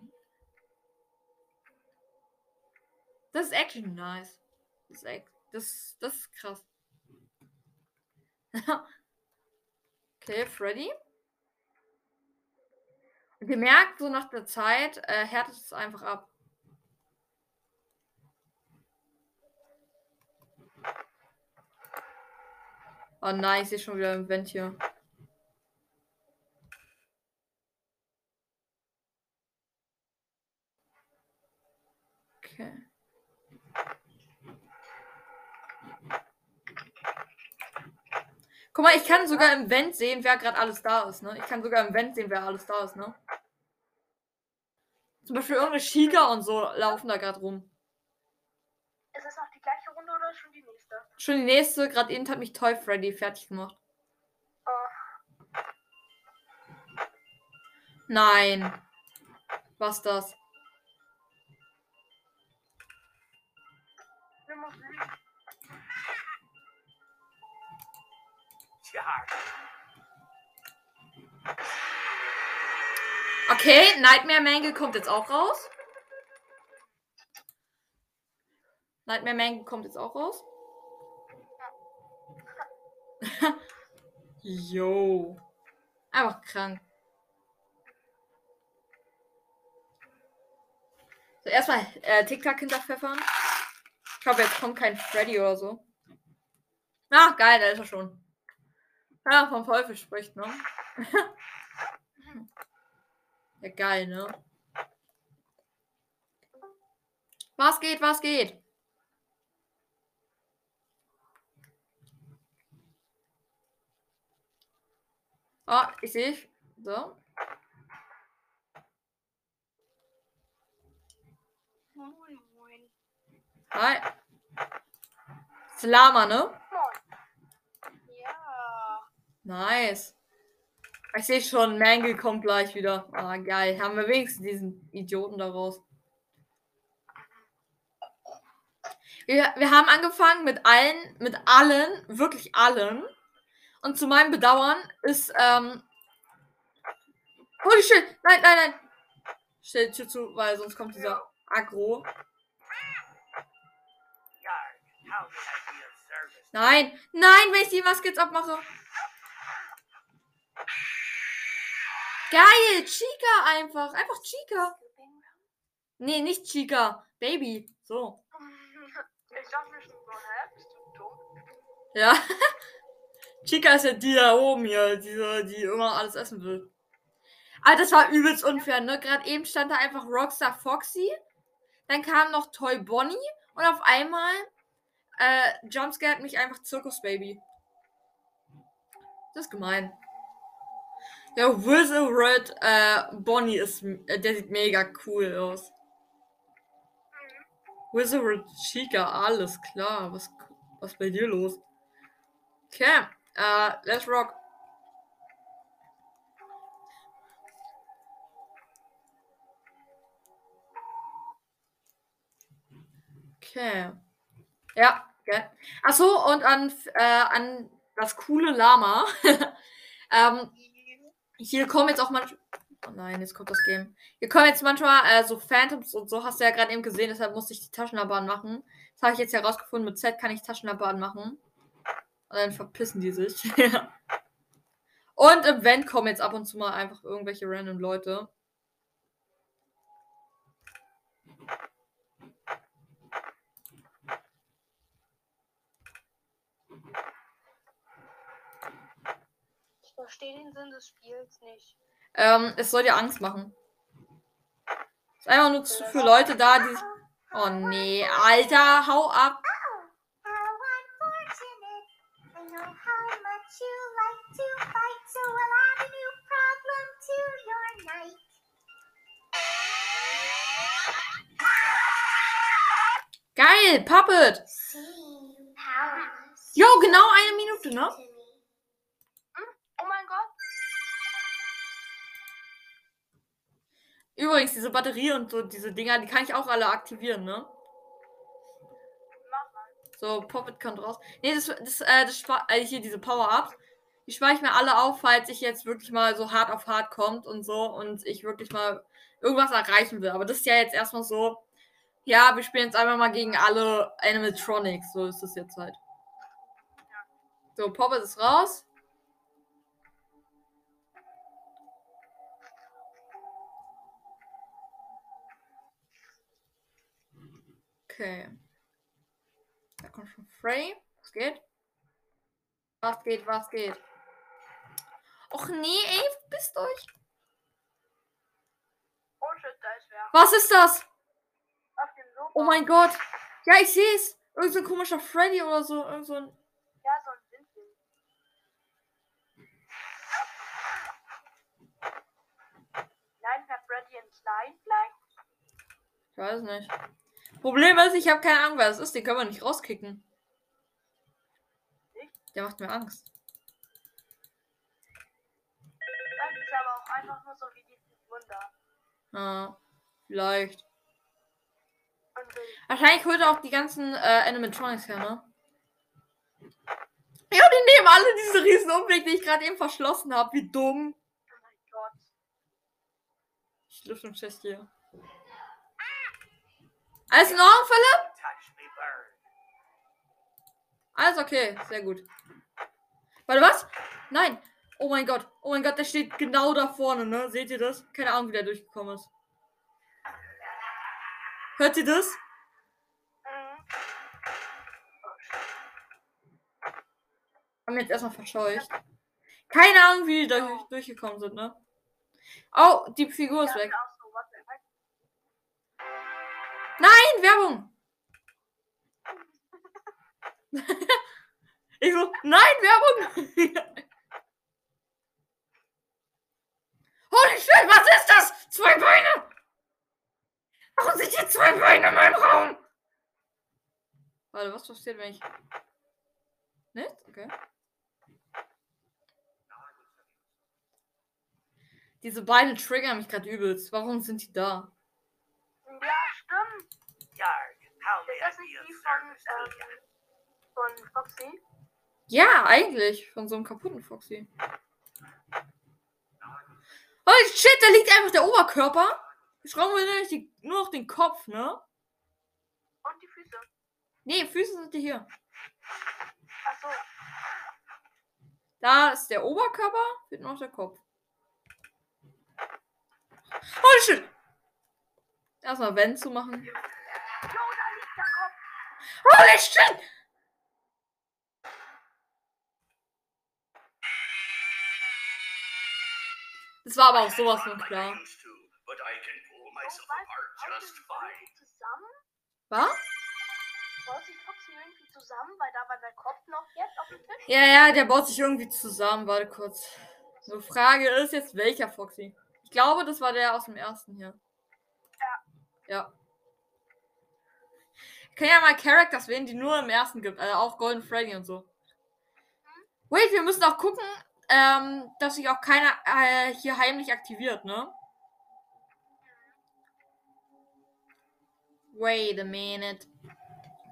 Das ist actually nice. Das ist, das, das ist krass. okay, Freddy. Und ihr merkt, so nach der Zeit äh, härtet es einfach ab. Oh nein, ich sehe schon wieder im Vent hier. Okay. Guck mal, ich kann sogar im Vent sehen, wer gerade alles da ist, ne? Ich kann sogar im Vent sehen, wer alles da ist, ne? Zum Beispiel irgendeine Chica und so laufen da gerade rum. Ist es noch die gleiche Runde oder schon die nächste? Schon die nächste, gerade eben hat mich Toy Freddy fertig gemacht. Oh, Nein. Was das? Limousine. Okay, Nightmare Mangle kommt jetzt auch raus. Nightmare Mangle kommt jetzt auch raus. Yo. Einfach krank. So, erstmal äh, TikTok hinterpfeffern. Ich hoffe, jetzt kommt kein Freddy oder so. Ah, geil, da ist er schon. Ja, vom Teufel spricht, ne? ja, geil, ne? Was geht, was geht? Ah, ich sehe. So. Moin, moin. Hi. Slama, ne? Moin. Ja. Nice. Ich sehe schon, Mangle kommt gleich wieder. Ah, geil. Haben wir wenigstens diesen Idioten daraus. Wir, wir haben angefangen mit allen, mit allen, wirklich allen. Und zu meinem Bedauern ist, ähm. Holy shit! Nein, nein, nein! Stell die zu, weil sonst kommt dieser Agro. Nein, nein, wenn ich die Maske jetzt abmache. Geil, Chica einfach. Einfach Chica. Nee, nicht Chica. Baby. So. Ich dachte mir schon so, hä? Bist du dumm? Ja. Chica ist ja die da oben hier, diese, die immer alles essen will. Aber das war übelst unfair, ne? Gerade eben stand da einfach Rockstar Foxy. Dann kam noch Toy Bonnie. Und auf einmal äh, Jumpscare mich einfach Zirkus Baby. Das ist gemein. Ja, Wizard äh, Bonnie ist, äh, der sieht mega cool aus. Wizard Chica, alles klar. Was, was bei dir los? Okay, äh, let's rock. Okay. Ja, okay. Achso, und an, äh, an das coole Lama. ähm, hier kommen jetzt auch manchmal. Oh nein, jetzt kommt das Game. Hier kommen jetzt manchmal äh, so Phantoms und so, hast du ja gerade eben gesehen, deshalb musste ich die Taschenlampe anmachen. Das habe ich jetzt herausgefunden, mit Z kann ich Taschenlampe anmachen. Und dann verpissen die sich. und im Vent kommen jetzt ab und zu mal einfach irgendwelche random Leute. Verstehe den Sinn des Spiels nicht. Ähm, es soll dir Angst machen. Ist einfach nur zu- für Leute da, die. Oh nee, Alter, hau ab. Geil, Puppet. Jo, genau eine Minute, ne? Übrigens, diese Batterie und so, diese Dinger, die kann ich auch alle aktivieren, ne? So, Puppet kommt raus. Nee, das, das, äh, das äh, hier diese Power-Ups. Die spare ich mir alle auf, falls ich jetzt wirklich mal so hart auf hart kommt und so und ich wirklich mal irgendwas erreichen will. Aber das ist ja jetzt erstmal so, ja, wir spielen jetzt einfach mal gegen alle Animatronics. So ist das jetzt halt. So, Puppet ist raus. Okay. Da kommt schon Frey. Was geht? Was geht, was geht? Och nee, ey, bist euch. Oh shit, da ist wer. Was ist das? Auf dem Sofa. Oh mein Gott. Ja, ich sehe es. Irgend so ein komischer Freddy oder so. Irgend so ein. Ja, so ein Windwind. Nein, Herr Freddy in klein vielleicht? Ich weiß nicht. Problem ist, ich habe keine Ahnung, wer das ist. Den können wir nicht rauskicken. Der macht mir Angst. Das ist aber auch einfach nur so wie dieses Wunder. Ja, vielleicht. Wahrscheinlich holt er auch die ganzen äh, Animatronics her, ne? Ja, die nehmen alle diese riesen Umweg, die ich gerade eben verschlossen habe. Wie dumm. Oh mein Gott. Ich lüfte den Chest hier. Alles in Ordnung, Philipp? Alles okay, sehr gut. Warte, was? Nein. Oh mein Gott. Oh mein Gott, der steht genau da vorne, ne? Seht ihr das? Keine Ahnung, wie der durchgekommen ist. Hört ihr das? Haben jetzt erstmal verscheucht. Keine Ahnung, wie die da durch, durchgekommen sind, ne? Oh, die Figur ist weg. Nein, Werbung! ich so, nein, Werbung! Holy shit, was ist das? Zwei Beine! Warum sind hier zwei Beine in meinem Raum? Warte, was passiert, wenn ich. Nichts? Okay. Diese Beine triggern mich gerade übelst. Warum sind die da? Ja, stimmt. Yarg, how may Ist das nicht die von, ähm, von Foxy? Ja, eigentlich. Von so einem kaputten Foxy. Holy shit, da liegt einfach der Oberkörper. Jetzt brauchen wir nämlich die, nur noch den Kopf, ne? Und die Füße. Nee, Füße sind die hier. Achso. Da ist der Oberkörper, fehlt noch der Kopf. Holy shit! Erstmal Wenn zu machen. Holy shit! Das war aber auch sowas von klar. Was? Ja, ja, der baut sich irgendwie zusammen. Warte kurz. So, Frage ist jetzt, welcher Foxy? Ich glaube, das war der aus dem ersten hier. Ja. Ich kann ja mal Characters wählen, die nur im ersten gibt. Also auch Golden Freddy und so. Wait, wir müssen auch gucken, ähm, dass sich auch keiner äh, hier heimlich aktiviert, ne? Wait a minute.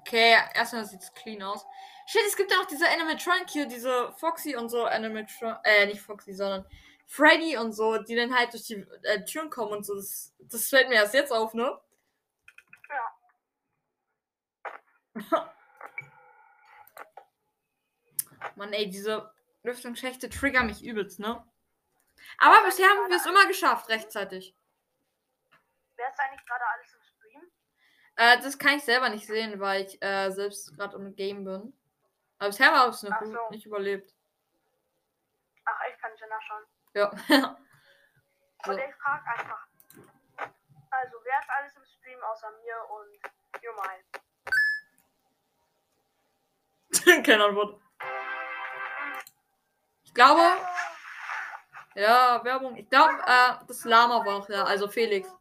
Okay, erstmal sieht's clean aus. Shit, es gibt ja noch diese Animatronic hier, diese Foxy und so Animatronic, äh, nicht Foxy, sondern Freddy und so, die dann halt durch die äh, Türen kommen und so. Das, das fällt mir erst jetzt auf, ne? Ja. Mann, ey, diese Lüftungsschächte triggern mich übelst, ne? Aber bisher haben wir es immer geschafft, rechtzeitig. Wer ist eigentlich gerade alles im Stream? Äh, das kann ich selber nicht sehen, weil ich äh, selbst gerade im Game bin. Aber bisher habe ich es noch so. nicht überlebt. Ach, ich kann nicht nachschauen. Ja. So. Und ich frage einfach. Also, wer ist alles im Stream außer mir und Jumai? Keine Antwort. Ich glaube, ja, Werbung. Ich glaube, äh, das Lama war auch da, also Felix. Do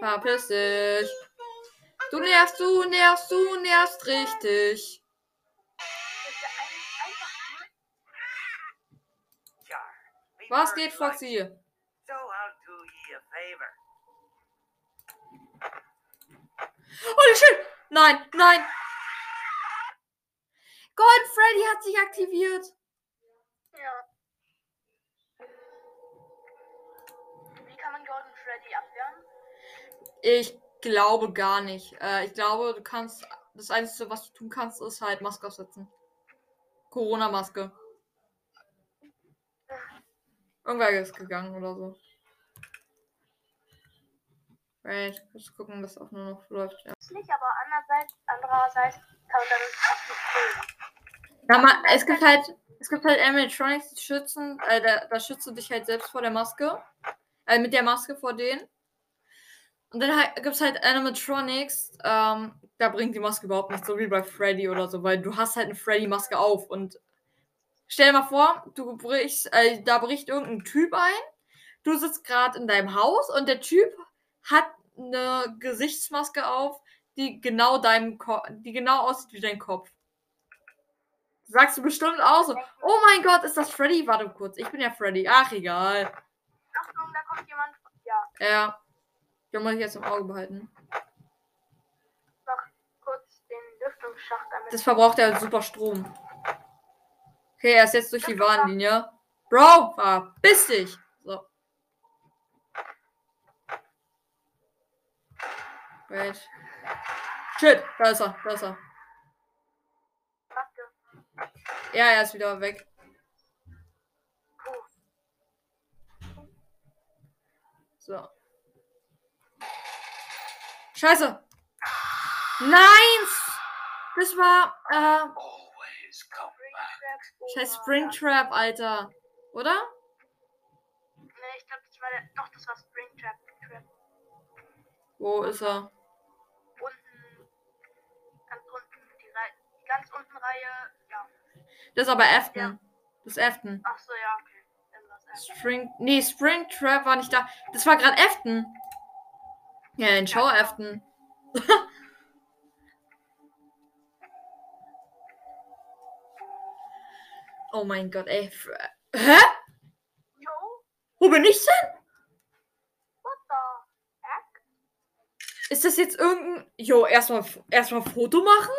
Verpiss dich. Du nervst, du nervst, du nervst richtig. Das ist ja eigentlich einfach nur. Char, we Was geht, Foxy? you, So I'll do ye a favor. Holy shit! Nein, nein! Gold Freddy hat sich aktiviert. Ja. Wie kann man Golden Freddy abwehren? Ich glaube gar nicht. Äh, ich glaube, du kannst. Das Einzige, was du tun kannst, ist halt Maske aufsetzen. Corona-Maske. Irgendwer ist gegangen oder so. Right, muss gucken, dass auch nur noch läuft. Ja. Nicht, aber andererseits, andererseits kann man damit auch nicht. Ja, es gibt halt, es gibt halt Animatronics, die schützen, äh, da, da schützt du dich halt selbst vor der Maske. Äh, mit der Maske vor denen. Und dann halt, gibt es halt Animatronics, ähm, da bringt die Maske überhaupt nichts, so wie bei Freddy oder so, weil du hast halt eine Freddy-Maske auf und stell dir mal vor, du brichst, äh, da bricht irgendein Typ ein, du sitzt gerade in deinem Haus und der Typ hat eine Gesichtsmaske auf, die genau deinem Ko die genau aussieht wie dein Kopf. Sagst du bestimmt auch so, oh mein Gott, ist das Freddy? Warte kurz, ich bin ja Freddy. Ach, egal. Achtung, da kommt jemand. Ja, Ja. Ich muss ich jetzt im Auge behalten. noch kurz den Lüftungsschacht damit. Das verbraucht ja super Strom. Okay, er ist jetzt durch die Warnlinie. Bro, verpiss dich. So. Wait. Shit, da ist er, da ist er. Ja, er ist wieder weg. So. Scheiße. Nein! Das war, äh, Scheiß Springtrap, Alter. Oder? Nee, ich glaube, das war der. Doch, das war Springtrap. Trap. Wo ist er? Unten. Ganz unten. Die, Reihe, die ganz unten Reihe. Ja. Das ist aber Afton. Ja. Das ist Afton. Ach so, ja, okay. Spring. Nee, Springtrap war nicht da. Das war gerade Afton. Ja, in Show Afton. oh mein Gott, ey. Hä? Jo, Wo bin ich denn? what the heck? Ist das jetzt irgendein. Jo, erstmal erstmal Foto machen?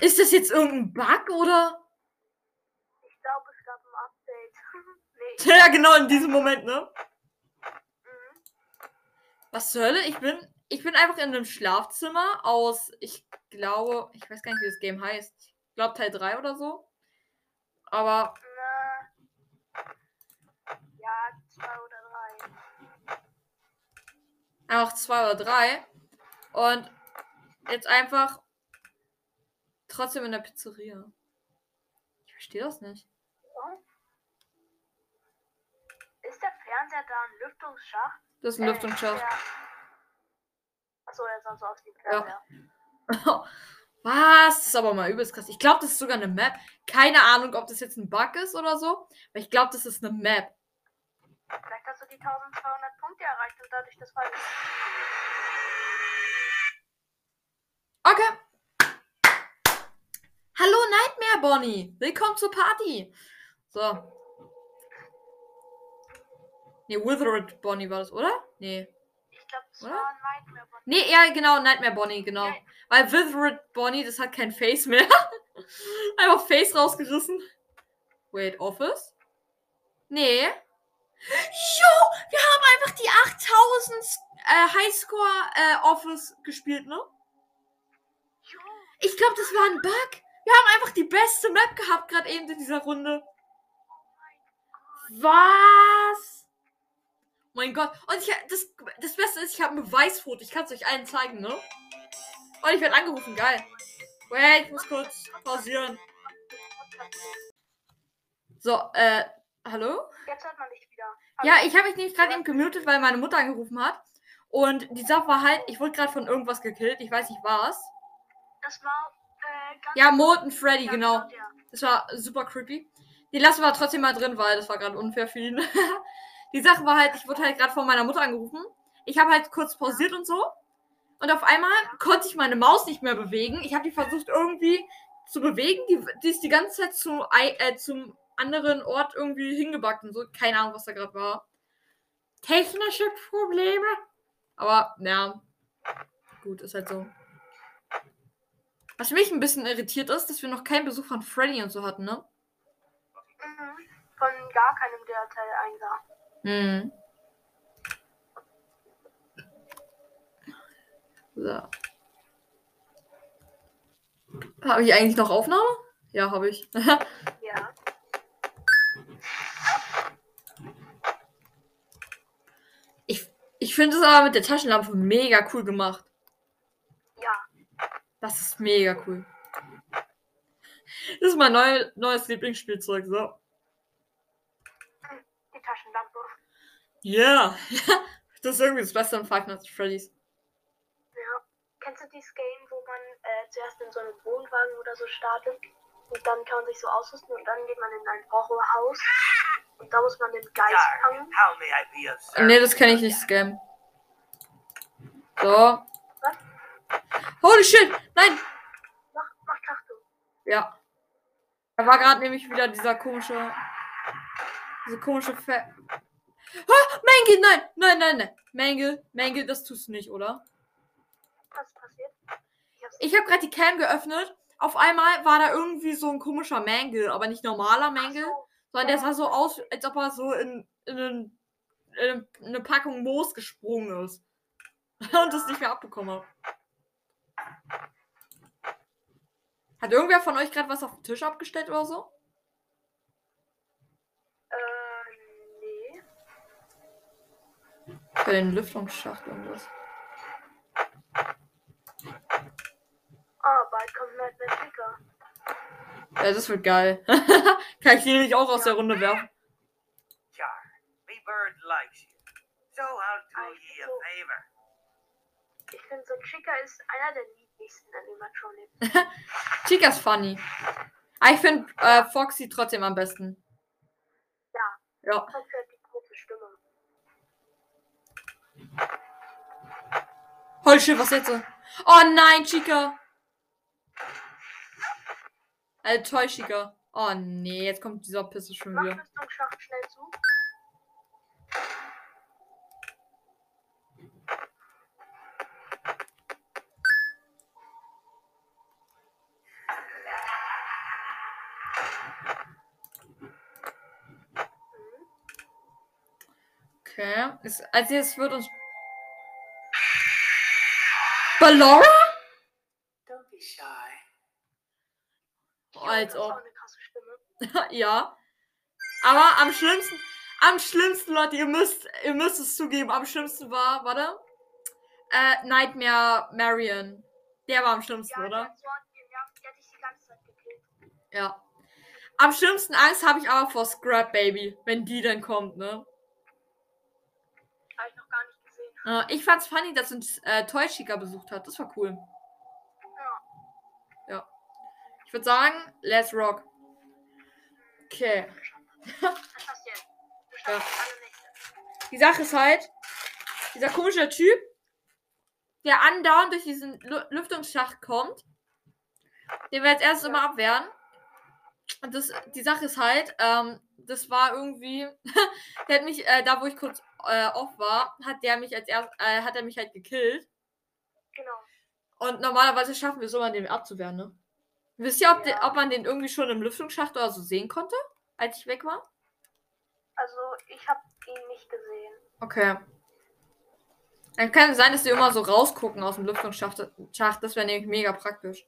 Ist das jetzt irgendein Bug oder? Ich glaube, es gab ein Update. nee. Ja, genau in diesem Moment, ne? Mhm. Was zur Hölle? Ich bin. ich bin einfach in einem Schlafzimmer aus, ich glaube, ich weiß gar nicht, wie das Game heißt. Ich glaube Teil 3 oder so. Aber Na, ja, zwei oder drei. einfach zwei oder drei. Und jetzt einfach trotzdem in der Pizzeria. Ich verstehe das nicht. Ist der Fernseher da ein Lüftungsschacht? Das ist ein Äh, Lüftungsschacht. der- Achso, er sah so aus wie ein Ja. Was? Das ist aber mal übelst krass. Ich glaube, das ist sogar eine Map. Keine Ahnung, ob das jetzt ein Bug ist oder so. Aber ich glaube, das ist eine Map. Vielleicht hast du die 1200 Punkte erreicht und dadurch das Fall. Okay. Hallo Nightmare Bonnie. Willkommen zur Party. So. Nee, Withered Bonnie war das, oder? Nee. Ich glaube, das Oder? war Nightmare. Bonnie. Nee, ja, genau, Nightmare Bonnie, genau. Ja. Weil Withered Bonnie, das hat kein Face mehr. Einfach Face rausgerissen. Wait, Office? Nee. Jo, wir haben einfach die 8000 äh, Highscore äh, Office gespielt, ne? Jo, Ich glaube, das war ein Bug. Wir haben einfach die beste Map gehabt, gerade eben in dieser Runde. Was? Mein Gott. Und ich, das, das Beste ist, ich habe ein Beweisfoto. Ich kann es euch allen zeigen, ne? Und ich werde angerufen. Geil. Wait, ich muss kurz pausieren. So, äh, hallo? Jetzt hört man dich wieder. Ja, ich habe mich nämlich gerade eben gemutet, weil meine Mutter angerufen hat. Und die Sache war halt, ich wurde gerade von irgendwas gekillt. Ich weiß nicht was. Das war äh, ganz Ja, Molten Freddy, ja, genau. der. Das war super creepy. Die lassen wir trotzdem mal drin, weil das war gerade unfair für ihn. die Sache war halt, ich wurde halt gerade von meiner Mutter angerufen. Ich habe halt kurz pausiert und so. Und auf einmal konnte ich meine Maus nicht mehr bewegen. Ich habe die versucht irgendwie zu bewegen. Die, die ist die ganze Zeit zu, äh, zum anderen Ort irgendwie hingebackt und so. Keine Ahnung, was da gerade war. Technische Probleme. Aber, ja. Gut, ist halt so. Was mich ein bisschen irritiert ist, dass wir noch keinen Besuch von Freddy und so hatten, ne? Mhm. Von gar keinem der Teil einsah. Hm. So. Habe ich eigentlich noch Aufnahme? Ja, habe ich. Ja. ich ich finde es aber mit der Taschenlampe mega cool gemacht. Ja. Das ist mega cool. Das ist mein neu, neues Lieblingsspielzeug. So. Taschenlampe. Ja. das ist irgendwie das Beste an Five Nights at Freddy's. Ja. Kennst du dieses Game, wo man äh, zuerst in so einem Wohnwagen oder so startet? Und dann kann man sich so ausrüsten und dann geht man in ein Horrorhaus. Und da muss man den Geist fangen. how may I be of service? Nee, das kenne ich nicht, Scam. So. Holy shit! Nein! Mach, mach Kachtu. Ja. Da war gerade nämlich wieder dieser komische. Diese komische Fe Ah, Menge! Nein! Nein, nein, nein! Menge, Menge, das tust du nicht, oder? Was ist passiert? Ich habe gerade die Cam geöffnet. Auf einmal war da irgendwie so ein komischer Mangle, aber nicht normaler Mangle, so, sondern der sah so aus, als ob er so in, in, einen- in eine Packung Moos gesprungen ist. Und das nicht mehr abbekommen hat. Hat irgendwer von euch gerade was auf den Tisch abgestellt oder so? äh, nee. Für den Lüftungsschacht irgendwas. Ah, bald kommt Nightmare Trigger. Ja, das wird geil. Kann ich die nämlich auch aus der Runde werfen. Char, me bird likes you. So I'll do I ye a so- favor. Ich finde, so Chica ist einer der niedlichsten Animatronics. Chica ist funny. Aber ich finde äh, Foxy trotzdem am besten. Ja. Ja. Trotzdem hat die große Stimme. Holy shit, was jetzt? Oh nein, Chica. Äh, toll, Chica. Oh nee, jetzt kommt dieser Pisse schon Mach wieder. Rüstungsschacht schnell zu. Okay. Es, also es wird uns. Ballora? Don't be shy. Als ob. ja. Aber am schlimmsten, am schlimmsten, Leute, ihr müsst, ihr müsst es zugeben, am schlimmsten war, warte. Äh, Nightmare Marion. Der war am schlimmsten, Ja, oder? der hat so angegeben, ja, der hat dich die ganze Zeit gekillt. Ja. Am schlimmsten Angst habe ich aber vor Scrap Baby, wenn die dann kommt, ne? Habe ich noch gar nicht gesehen. Äh, ich fand's funny, dass uns äh, Toy Chica besucht hat. Das war cool. Ja. Ich würde sagen, let's rock. Okay. Ja. Die Sache ist halt, dieser komische Typ, der andauernd durch diesen Lu Lüftungsschacht kommt, den wir jetzt erst immer abwehren. Und das, die Sache ist halt, ähm, das war irgendwie, der hat mich, äh, da wo ich kurz äh, off war, hat der mich als erst, äh, hat er mich halt gekillt. Genau. Und normalerweise schaffen wir es immer, den abzuwehren, ne? Wisst ihr, ob, Ja. de, ob man den irgendwie schon im Lüftungsschacht oder so sehen konnte, als ich weg war? Also, ich habe ihn nicht gesehen. Okay. Dann kann es sein, dass die immer so rausgucken aus dem Lüftungsschacht. Schacht. Das wäre nämlich mega praktisch.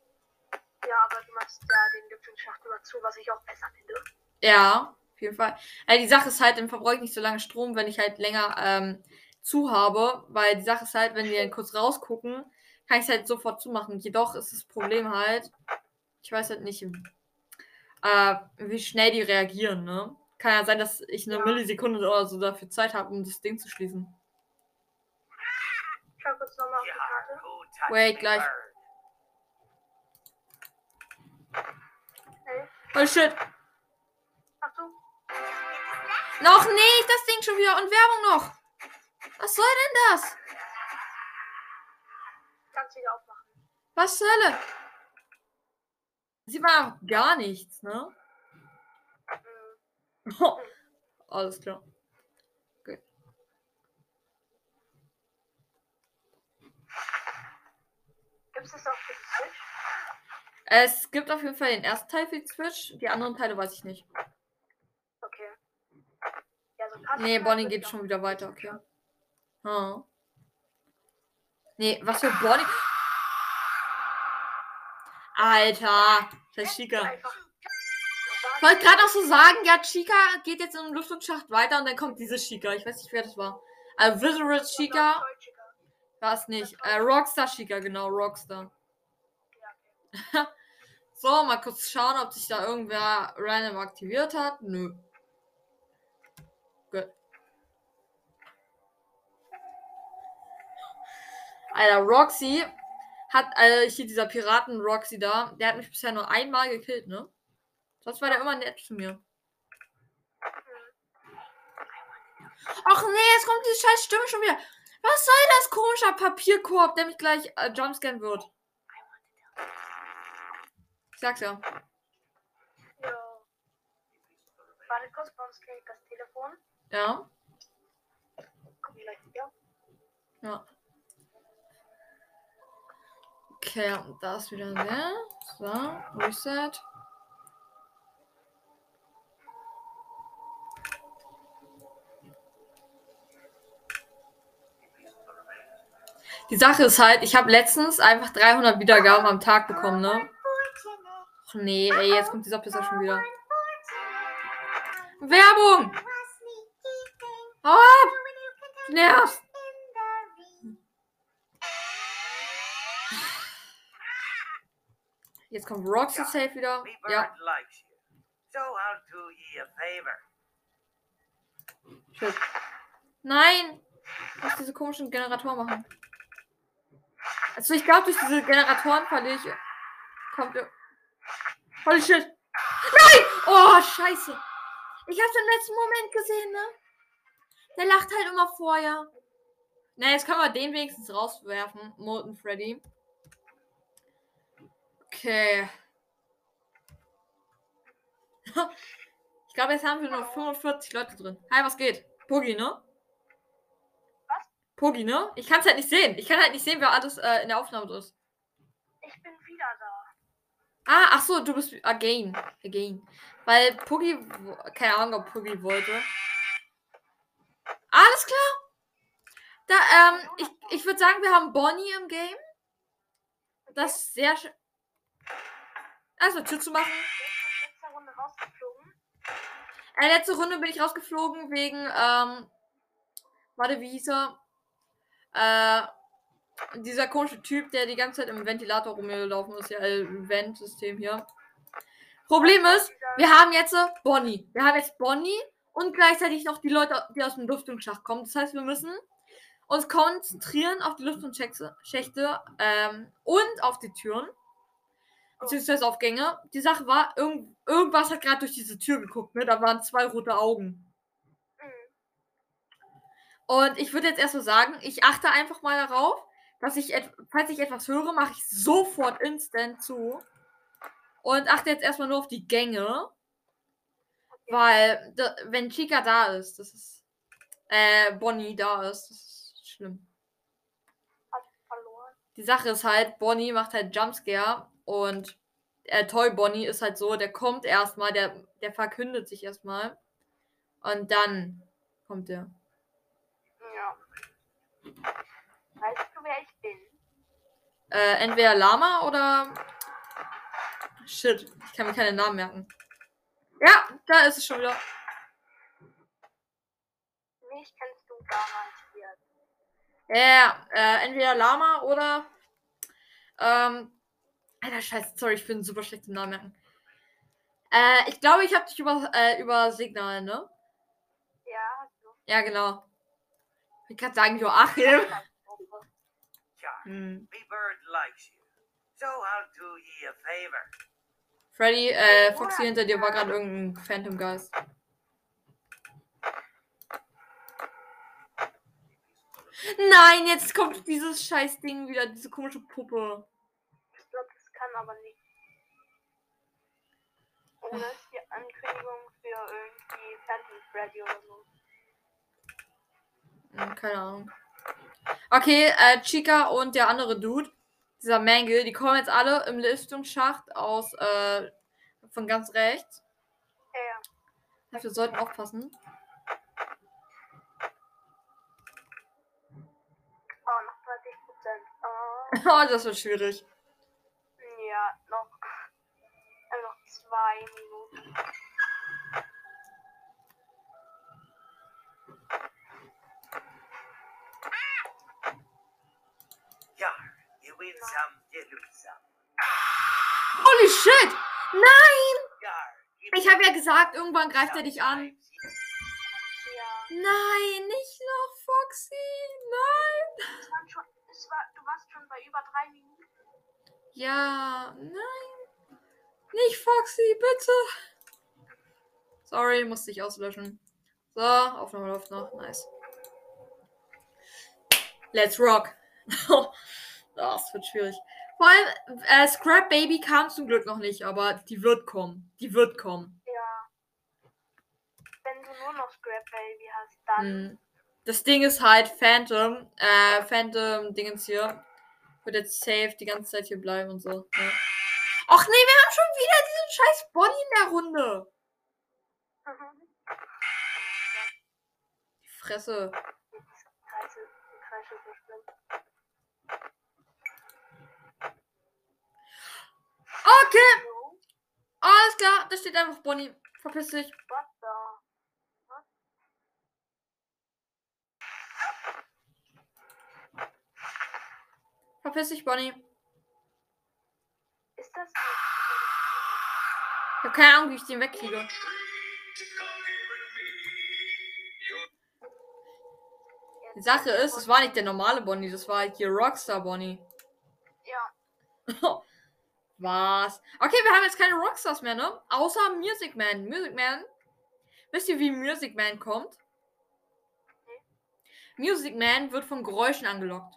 Ja, aber du machst ja den Lüftungsschacht immer zu, was ich auch besser finde. Ja, auf jeden Fall. Ja, die Sache ist halt, dann verbrauche ich nicht so lange Strom, wenn ich halt länger ähm, zu habe. Weil die Sache ist halt, wenn die dann kurz rausgucken, kann ich es halt sofort zumachen. Jedoch ist das Problem halt, ich weiß halt nicht, äh, wie schnell die reagieren, ne? Kann ja sein, dass ich eine Ja. Millisekunde oder so dafür Zeit habe, um das Ding zu schließen. Schau kurz nochmal auf die Yeah, Karte. who touched Wait, gleich. Hey, Oh shit. Noch nicht, das Ding schon wieder. Und Werbung noch. Was soll denn das? Kannst wieder aufmachen. Was zur Hölle? Sieht man auch gar nichts, ne? Mhm. Alles klar. Gibt es das auch für die Switch? Es gibt auf jeden Fall den ersten Teil für die Switch. Die anderen Teile weiß ich nicht. So Karten Nee, Bonnie geht schon wieder weiter, okay. Ah. Nee, was für Bonnie? Alter, das ist Chica. Ich wollte gerade auch so sagen, ja, Chica geht jetzt im Lüftungsschacht weiter und dann kommt diese Chica. Ich weiß nicht, wer das war. Äh, Visceral Chica war es nicht. Äh, Rockstar Chica, genau, Rockstar. so, mal kurz schauen, ob sich da irgendwer random aktiviert hat. Nö. Alter, Roxy hat, äh, hier dieser Piraten Roxy da, der hat mich bisher nur einmal gekillt, ne? Sonst war der immer nett zu mir. Ach nee, jetzt kommt diese scheiß Stimme schon wieder. Was soll das komischer Papierkorb, der mich gleich äh, jumpscannen wird? Ich sag's ja. Ja. Warte kurz, bei uns klingelt das Telefon. Ja. Komm gleich wieder. Ja. Okay, und da ist wieder der. So, Reset. Die Sache ist halt, ich habe letztens einfach 300 Wiedergaben am Tag bekommen, ne? Ach nee, ey, jetzt kommt dieser Pisser schon wieder. Werbung! Hau ab! Du nervst! in the ring. Jetzt kommt Roxy safe wieder. Ja. So shit. Nein! Muss diese komischen Generatoren machen. Also ich glaube, durch diese Generatoren verliere ich. Kommt. Holy shit! Nein! Oh, scheiße! Ich hab's im letzten Moment gesehen, ne? Der lacht halt immer vorher. Na, jetzt können wir den wenigstens rauswerfen. Molten Freddy. Okay. Ich glaube, jetzt haben wir nur 45 Leute drin. Hi, was geht? Pogi, ne? Was? Pogi, ne? Ich kann es halt nicht sehen. Ich kann halt nicht sehen, wer alles äh, in der Aufnahme ist. Ich bin wieder da. Ah, ach so, du bist again. Again. Weil Pogi, wo- keine Ahnung, ob Pogi wollte. Alles klar. Da, ähm, ich, ich würde sagen, wir haben Bonnie im Game. Das ist sehr schön. Also Tür zu machen. Letzte Runde rausgeflogen. Äh, letzte Runde bin ich rausgeflogen wegen, ähm, warte, wie hieß er? Äh, dieser komische Typ, der die ganze Zeit im Ventilator rumgelaufen ist, ja, äh, Vent-System hier. Problem ist, wir haben jetzt äh, Bonnie. Wir haben jetzt Bonnie und gleichzeitig noch die Leute, die aus dem Lüftungsschacht kommen. Das heißt, wir müssen uns konzentrieren auf die Lüftungsschächte ähm, und auf die Türen. Beziehungsweise auf Gänge. Die Sache war, irgend, irgendwas hat gerade durch diese Tür geguckt, ne? Da waren zwei rote Augen. Mhm. Und ich würde jetzt erst so sagen, ich achte einfach mal darauf, dass ich, falls ich etwas höre, mache ich sofort instant zu. Und achte jetzt erstmal nur auf die Gänge. Weil, wenn Chica da ist, das ist. Äh, Bonnie da ist, das ist schlimm. Die Sache ist halt, Bonnie macht halt Jumpscare und äh, Toy Bonnie ist halt so, der kommt erstmal, der, der verkündet sich erstmal. Und dann kommt der. Ja. Weißt du, wer ich bin? Äh, entweder Lama oder. Shit, ich kann mir keine Namen merken. Ja, da ist es schon wieder. Mich kennst du garantiert. Ja, äh, entweder Lama oder. Ähm. Alter, scheiße, sorry, ich bin super schlecht im Namen merken. Äh, ich glaube, ich habe dich über, äh, über Signal, ne? Ja, hast du. Ja, genau. Ich kann sagen, Joachim. Hm. me bird likes you. So I'll do ye a favor. Freddy, äh, Foxy hinter dir war gerade irgendein Phantom Geist. Nein, jetzt kommt dieses scheiß Ding wieder, diese komische Puppe. Kann aber nicht. Ohne die Ankündigung für irgendwie Phantom Freddy oder so. Hm, keine Ahnung. Okay, äh, Chica und der andere Dude, dieser Mangle, die kommen jetzt alle im Lüftungsschacht aus, äh, von ganz rechts. Ja, ja. Also Wir sollten aufpassen. Oh, noch 20 Prozent. Oh, Oh, das wird schwierig. ja, noch. Äh, noch zwei Minuten. Char, you win some, you lose some. Holy shit! Nein! Ich habe ja gesagt, irgendwann greift er dich an. Ja. Nein, nicht noch, Foxy. Nein. Schon, es war, du warst schon bei über drei Minuten. Ja, nein. Nicht Foxy, bitte. Sorry, musste ich auslöschen. So, Aufnahme läuft noch. Nice. Let's rock. das wird schwierig. Vor allem, äh, Scrap Baby kam zum Glück noch nicht, aber die wird kommen. Die wird kommen. Ja. Wenn du nur noch Scrap Baby hast, dann. Mm. Das Ding ist halt Phantom, äh, Phantom Dingens hier. Wird jetzt safe die ganze Zeit hier bleiben und so. Ja. Och nee, wir haben schon wieder diesen scheiß Body in der Runde. Mhm. Die Fresse. Okay, alles klar. Da steht einfach Bonnie. Verpiss dich. Verpiss dich, Bonnie. Ist das Ich habe keine Ahnung, wie ich den wegkriege. Die Sache ist, es war nicht der normale Bonnie, das war hier Rockstar Bonnie. Ja, Was? Okay, wir haben jetzt keine Rockstars mehr, ne? Außer Music Man. Music Man. Wisst ihr, wie Music Man kommt? Music Man wird von Geräuschen angelockt.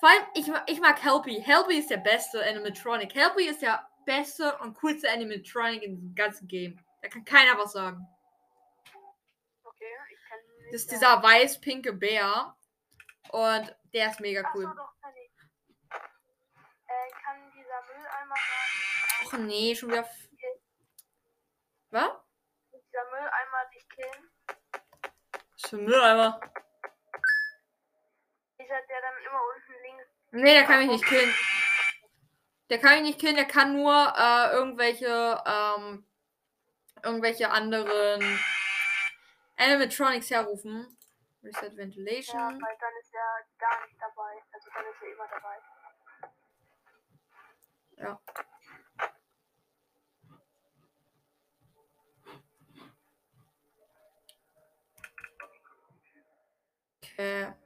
Vor allem, ich, ich mag Helpy. Helpy ist der beste Animatronic. Helpy ist der beste und coolste Animatronic in diesem ganzen Game. Da kann keiner was sagen. okay, ich kann nicht. Das ist dieser weiß-pinke Bär. Und der ist mega Ach so, cool. doch, kann ich. Äh, kann dieser Mülleimer sagen, Och nee, schon wieder. Was? dieser Mülleimer dich killen? Was für ein Mülleimer? Dieser, der dann immer unten. Nee, der kann mich nicht killen. Der kann ihn nicht killen, der kann nur äh, irgendwelche, ähm, irgendwelche anderen Animatronics herrufen. Reset Ventilation. Ja, weil dann ist er gar nicht dabei. Also dann ist er immer dabei. Ja. Okay.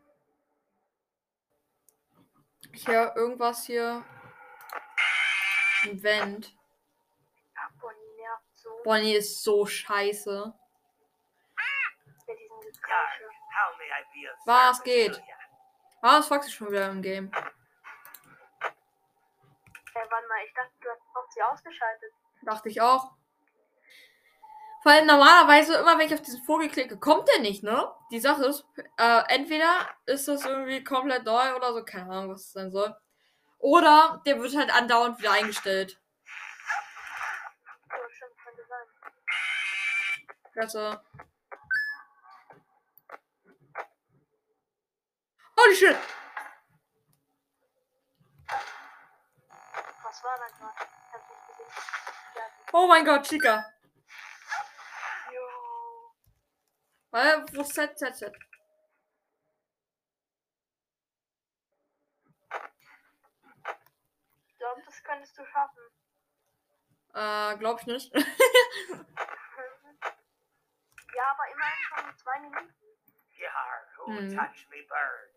Ich höre irgendwas hier. Ein Vent. Bonnie nervt so Bonnie ist so scheiße. Was geht? Ah, das Fox ist schon wieder im Game. Ey, warte mal, ich dachte, du hast Foxy ausgeschaltet. Dachte ich auch. Vor allem normalerweise, immer wenn ich auf diesen Vogel klicke, kommt der nicht, ne? Die Sache ist, äh, entweder ist das irgendwie komplett neu oder so, keine Ahnung, was es sein soll. Oder der wird halt andauernd wieder eingestellt. So, stimmt, könnte sein. Klasse. Holy shit! Was war da gerade? Oh mein Gott, Chica. jo. Weil, wo ist Z, Z, Z? Ich glaube, das könntest du schaffen. Äh, glaub ich nicht. ja, aber immerhin schon zwei Minuten. Yar, who Hmm. touched me bird?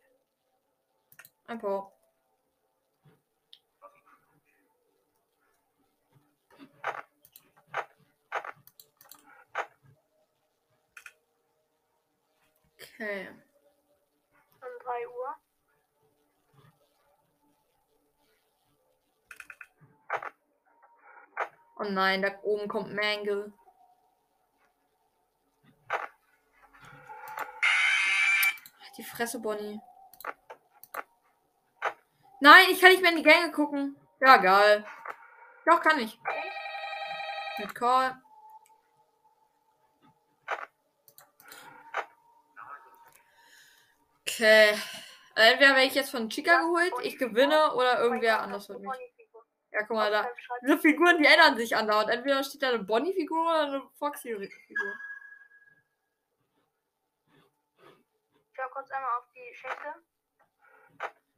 Ein paar. Okay. Um 3 Uhr. Oh nein, da oben kommt Mangle. Die Fresse, Bonnie. Nein, ich kann nicht mehr in die Gänge gucken. Ja, geil. Doch, kann ich. Mit Call. Okay. Entweder werde ich jetzt von Chica geholt, ich gewinne oder irgendwer anders wird mich. Ja, guck mal da. Diese Figuren, die ändern sich andauernd. Entweder steht da eine Bonnie-Figur oder eine Foxy-Figur. Ich schau kurz einmal auf die Schenkel.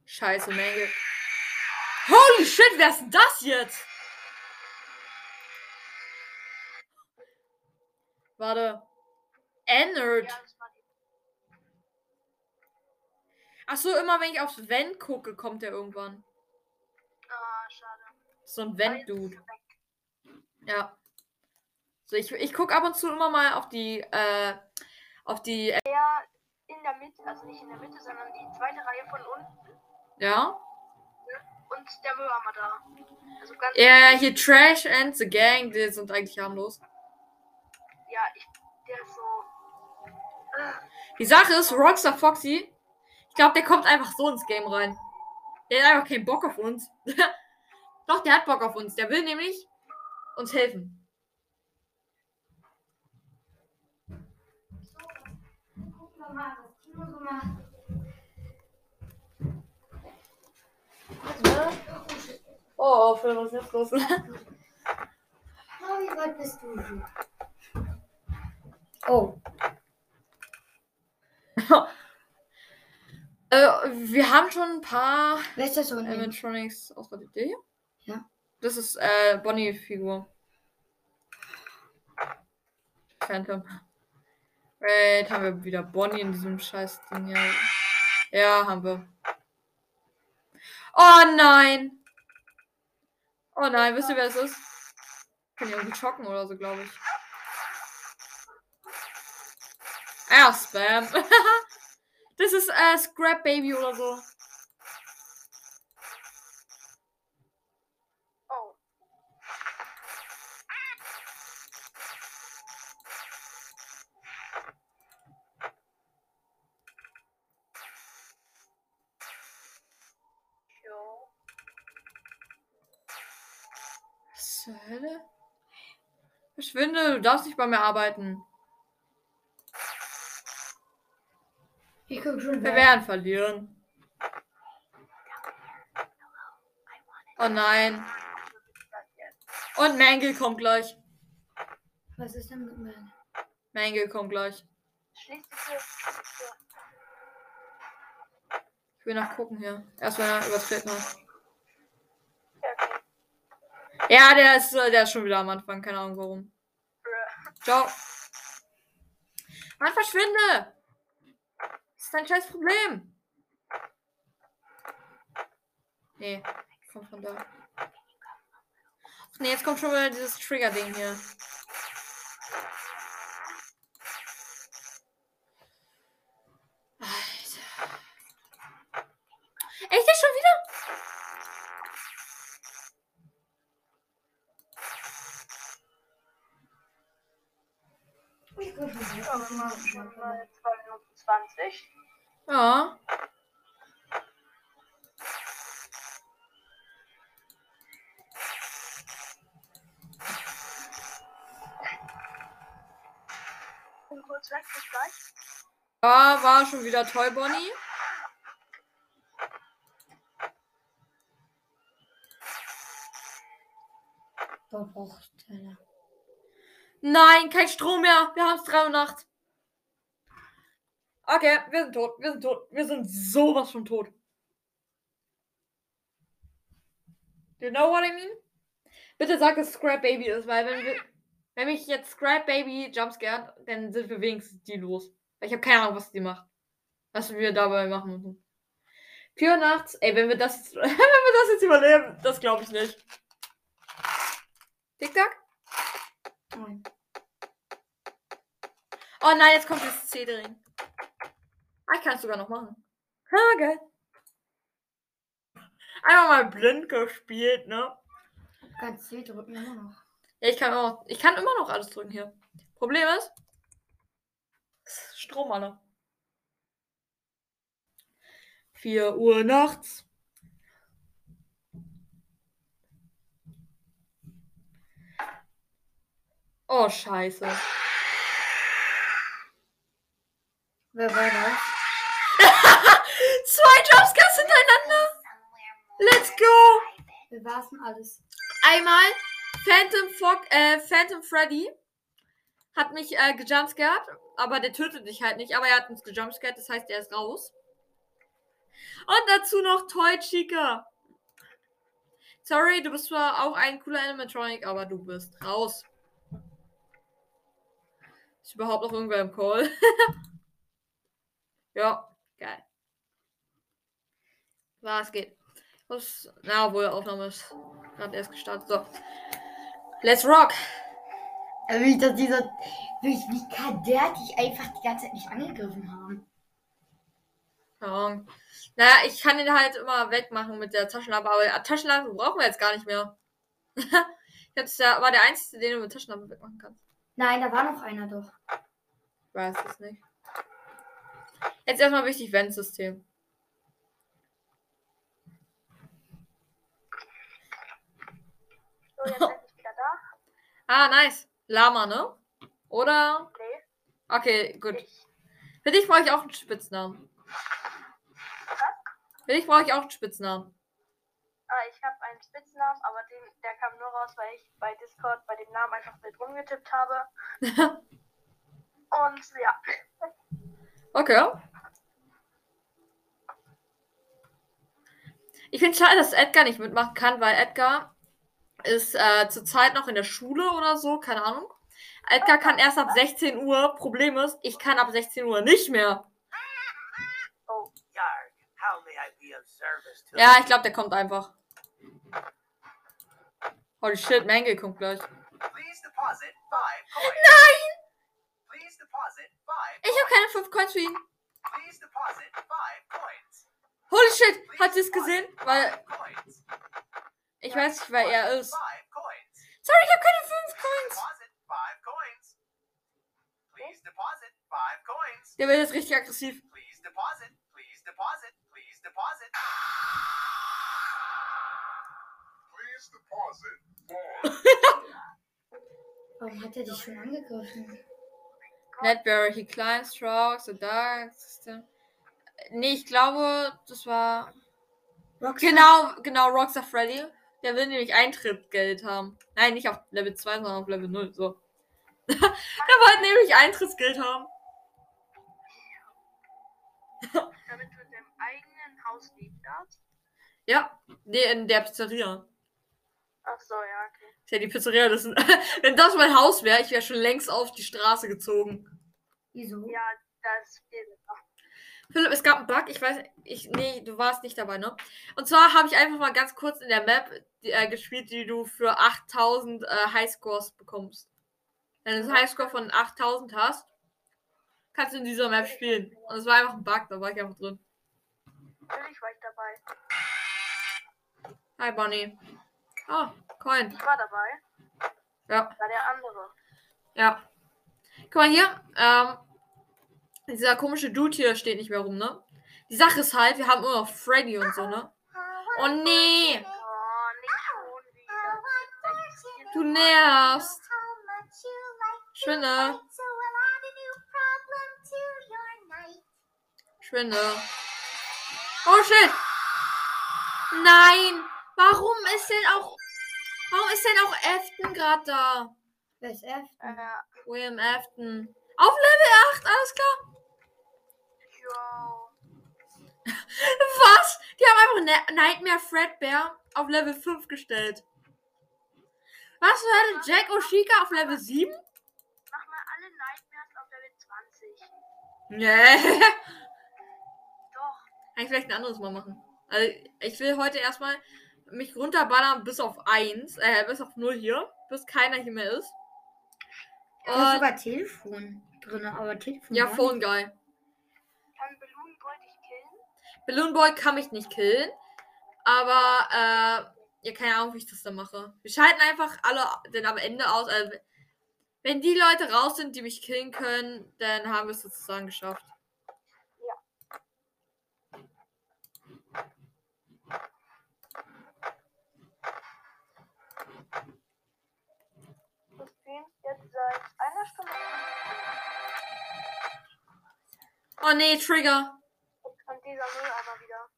Scheiße, Menge. Holy shit, wer ist denn das jetzt? Warte. Ennard. Ja, die. Achso, immer wenn ich aufs Vent gucke, kommt der irgendwann. Ah, schade. So ein Vent-Dude. Ja. So, ich, ich gucke ab und zu immer mal auf die, äh, auf die, äh, Der in der Mitte, also nicht in der Mitte, sondern die zweite Reihe von unten. ja. Und der Würmer da. Also ganz. Ja, hier Trash and the Gang, die sind eigentlich harmlos. Ja, ich. Der ist so. Äh, Die Sache ist, Rockstar Foxy, glaube, der kommt einfach so ins Game rein. Der hat einfach keinen Bock auf uns. Doch, der hat Bock auf uns. Der will nämlich uns helfen. Oh, Phil, was ist jetzt los? Oh, wie weit bist du? Oh, äh, wir haben schon ein paar wer ist das so unten? Animatronics ausgerüstet. Der hier? Ja. Das ist äh, Bonnie-Figur. Phantom. Wait, haben wir wieder Bonnie in diesem scheiß Ding hier? Ja, haben wir. Oh nein! Oh nein, wisst ihr, wer es ist? Kann ich irgendwie schocken oder so, glaube ich. Ah, Spam. das ist äh, Scrap Baby oder so. oh. Hölle? Verschwinde, du darfst nicht bei mir arbeiten. Ich guck schon Wir werden verlieren. Oh nein. Und Mangle kommt gleich. Was ist denn mit mir? Mangle kommt gleich. Ich will nachgucken hier. Erstmal übertreten. Ja, der ist, der ist schon wieder am Anfang. Keine Ahnung warum. Ciao. Mann, verschwinde! Dein scheiß Problem. Nee, kommt von da. Ach nee, jetzt kommt schon wieder dieses Trigger-Ding hier. Ich. Ja, wir schon mal 2 Minuten 20. Ja. Bin kurz weg, bis gleich. Da war schon wieder Toy Bonnie. Nein, kein Strom mehr. Wir haben es 3 Uhr nachts. Okay, wir sind tot. Wir sind tot. Wir sind sowas von tot. You know what I mean? Bitte sag, dass Scrap Baby ist, weil wenn wir. Wenn mich jetzt Scrap Baby jumpscared, dann sind wir wenigstens die los. Weil ich habe keine Ahnung, was die macht. Was wir dabei machen müssen. Vier nachts. Ey, wenn wir das, wenn wir das jetzt überleben, das glaube ich nicht. Tick-Tack? Nein. Oh nein, jetzt kommt das C-Drehen. Ah, ich kann es sogar noch machen. Ha, geil. Einmal mal blind gespielt, ne? Kannst C drücken immer noch. Ja, ich kann auch. Ich kann immer noch alles drücken hier. Problem ist. Strom alle. 4 Uhr nachts. Oh, scheiße. Wer war das? Zwei Jumpscares hintereinander. Let's go. Wer war es denn alles? Einmal Phantom Fog, äh, Phantom Freddy hat mich äh, gejumpscared, aber der tötet dich halt nicht, aber er hat uns gejumpscared, das heißt, er ist raus. Und dazu noch Toy Chica. Sorry, du bist zwar auch ein cooler Animatronic, aber du bist raus. Ist überhaupt noch irgendwer im Call? ja, geil. Was geht? Was? Na, wohl, Aufnahme ist gerade erst gestartet. So. Let's rock! Äh, Wie, dass dieser, wie, wie kann der dich einfach die ganze Zeit nicht angegriffen haben? Ahnung. Naja, ich kann ihn halt immer wegmachen mit der Taschenlampe, aber Taschenlampe brauchen wir jetzt gar nicht mehr. jetzt der, war der einzige, den du mit Taschenlampe wegmachen kannst. Nein, da war noch einer doch. Ich weiß es nicht. Jetzt erstmal wichtig, Ventsystem. So, jetzt bin ich wieder da. Ah, nice. Lama, ne? Oder? Nee, Okay, gut. ich. Für dich brauche ich auch einen Spitznamen. Für dich brauche ich auch einen Spitznamen. Ah, ich habe einen Spitznamen, aber den, der kam nur raus, weil ich bei Discord bei dem Namen einfach mit rumgetippt habe. Und ja, Okay. Ich finde schade, dass Edgar nicht mitmachen kann, weil Edgar ist äh, zurzeit noch in der Schule oder so, keine Ahnung. Edgar kann erst ab 16 Uhr. Problem ist, ich kann ab 16 Uhr nicht mehr. To Ja, ich glaube, der kommt einfach. Holy shit, Mangle kommt gleich. Nein! Ich habe keine 5 Coins für ihn. Holy shit! Hat sie es gesehen? Weil. Ich weiß nicht, wer er ist. Sorry, ich habe keine 5 Coins. Der wird jetzt richtig aggressiv. Warum hat er dich schon angegriffen? Netberry, he climbs, strokes, the dark system. Nee, ich glaube, das war. Rockstar? Genau, genau, Rockstar Freddy. Der will nämlich Eintrittsgeld haben. Nein, nicht auf Level 2, sondern auf Level 0. So. der wollte nämlich Eintrittsgeld haben. Damit du in deinem eigenen Haus leben darfst. Ja, nee, in der Pizzeria. Ach so, ja, okay. Ist ja die Pizzeria, das sind, wenn das mein Haus wäre, ich wäre schon längst auf die Straße gezogen. Wieso? Ja, das noch. Philipp, es gab einen Bug, ich weiß, ich, nee, du warst nicht dabei, ne? Und zwar habe ich einfach mal ganz kurz in der Map die, äh, gespielt, die du für 8000 äh, Highscores bekommst. Wenn du einen Highscore von 8000 hast, kannst du in dieser Map spielen. Und es war einfach ein Bug, da war ich einfach drin. Natürlich war ich dabei. Hi, Bonnie. Oh, Coin. Ich war dabei. Ja. War der andere. Ja. Guck mal hier, ähm, dieser komische Dude hier steht nicht mehr rum, ne? Die Sache ist halt, wir haben immer noch Freddy und so, ne? Oh nee, du nervst. Schwinde, schwinde. Oh shit. Nein, warum ist denn auch, warum ist denn auch Afton gerade da? Wer ist F? Äh, William Afton. Auf Level 8, alles klar. Yo. Was? Die haben einfach Nightmare Fredbear auf Level 5 gestellt. Was zur Hölle? Jack Oshika auf Level 7? Mach mal alle Nightmares auf Level 20. Nee. Doch. Kann ich vielleicht ein anderes Mal machen. Also, ich will heute erstmal mich runterballern bis auf 1, äh, bis auf 0 hier, bis keiner hier mehr ist. Da ist Und, sogar Telefon drin, aber Telefon. ja. Phone Guy. Kann Balloon Boy dich killen? Balloon Boy kann mich nicht killen. Aber, äh, ja, keine Ahnung, wie ich das dann mache. Wir schalten einfach alle dann am Ende aus. Also, wenn die Leute raus sind, die mich killen können, dann haben wir es sozusagen geschafft. Oh nee, Trigger. Dieser Mülleimer wieder.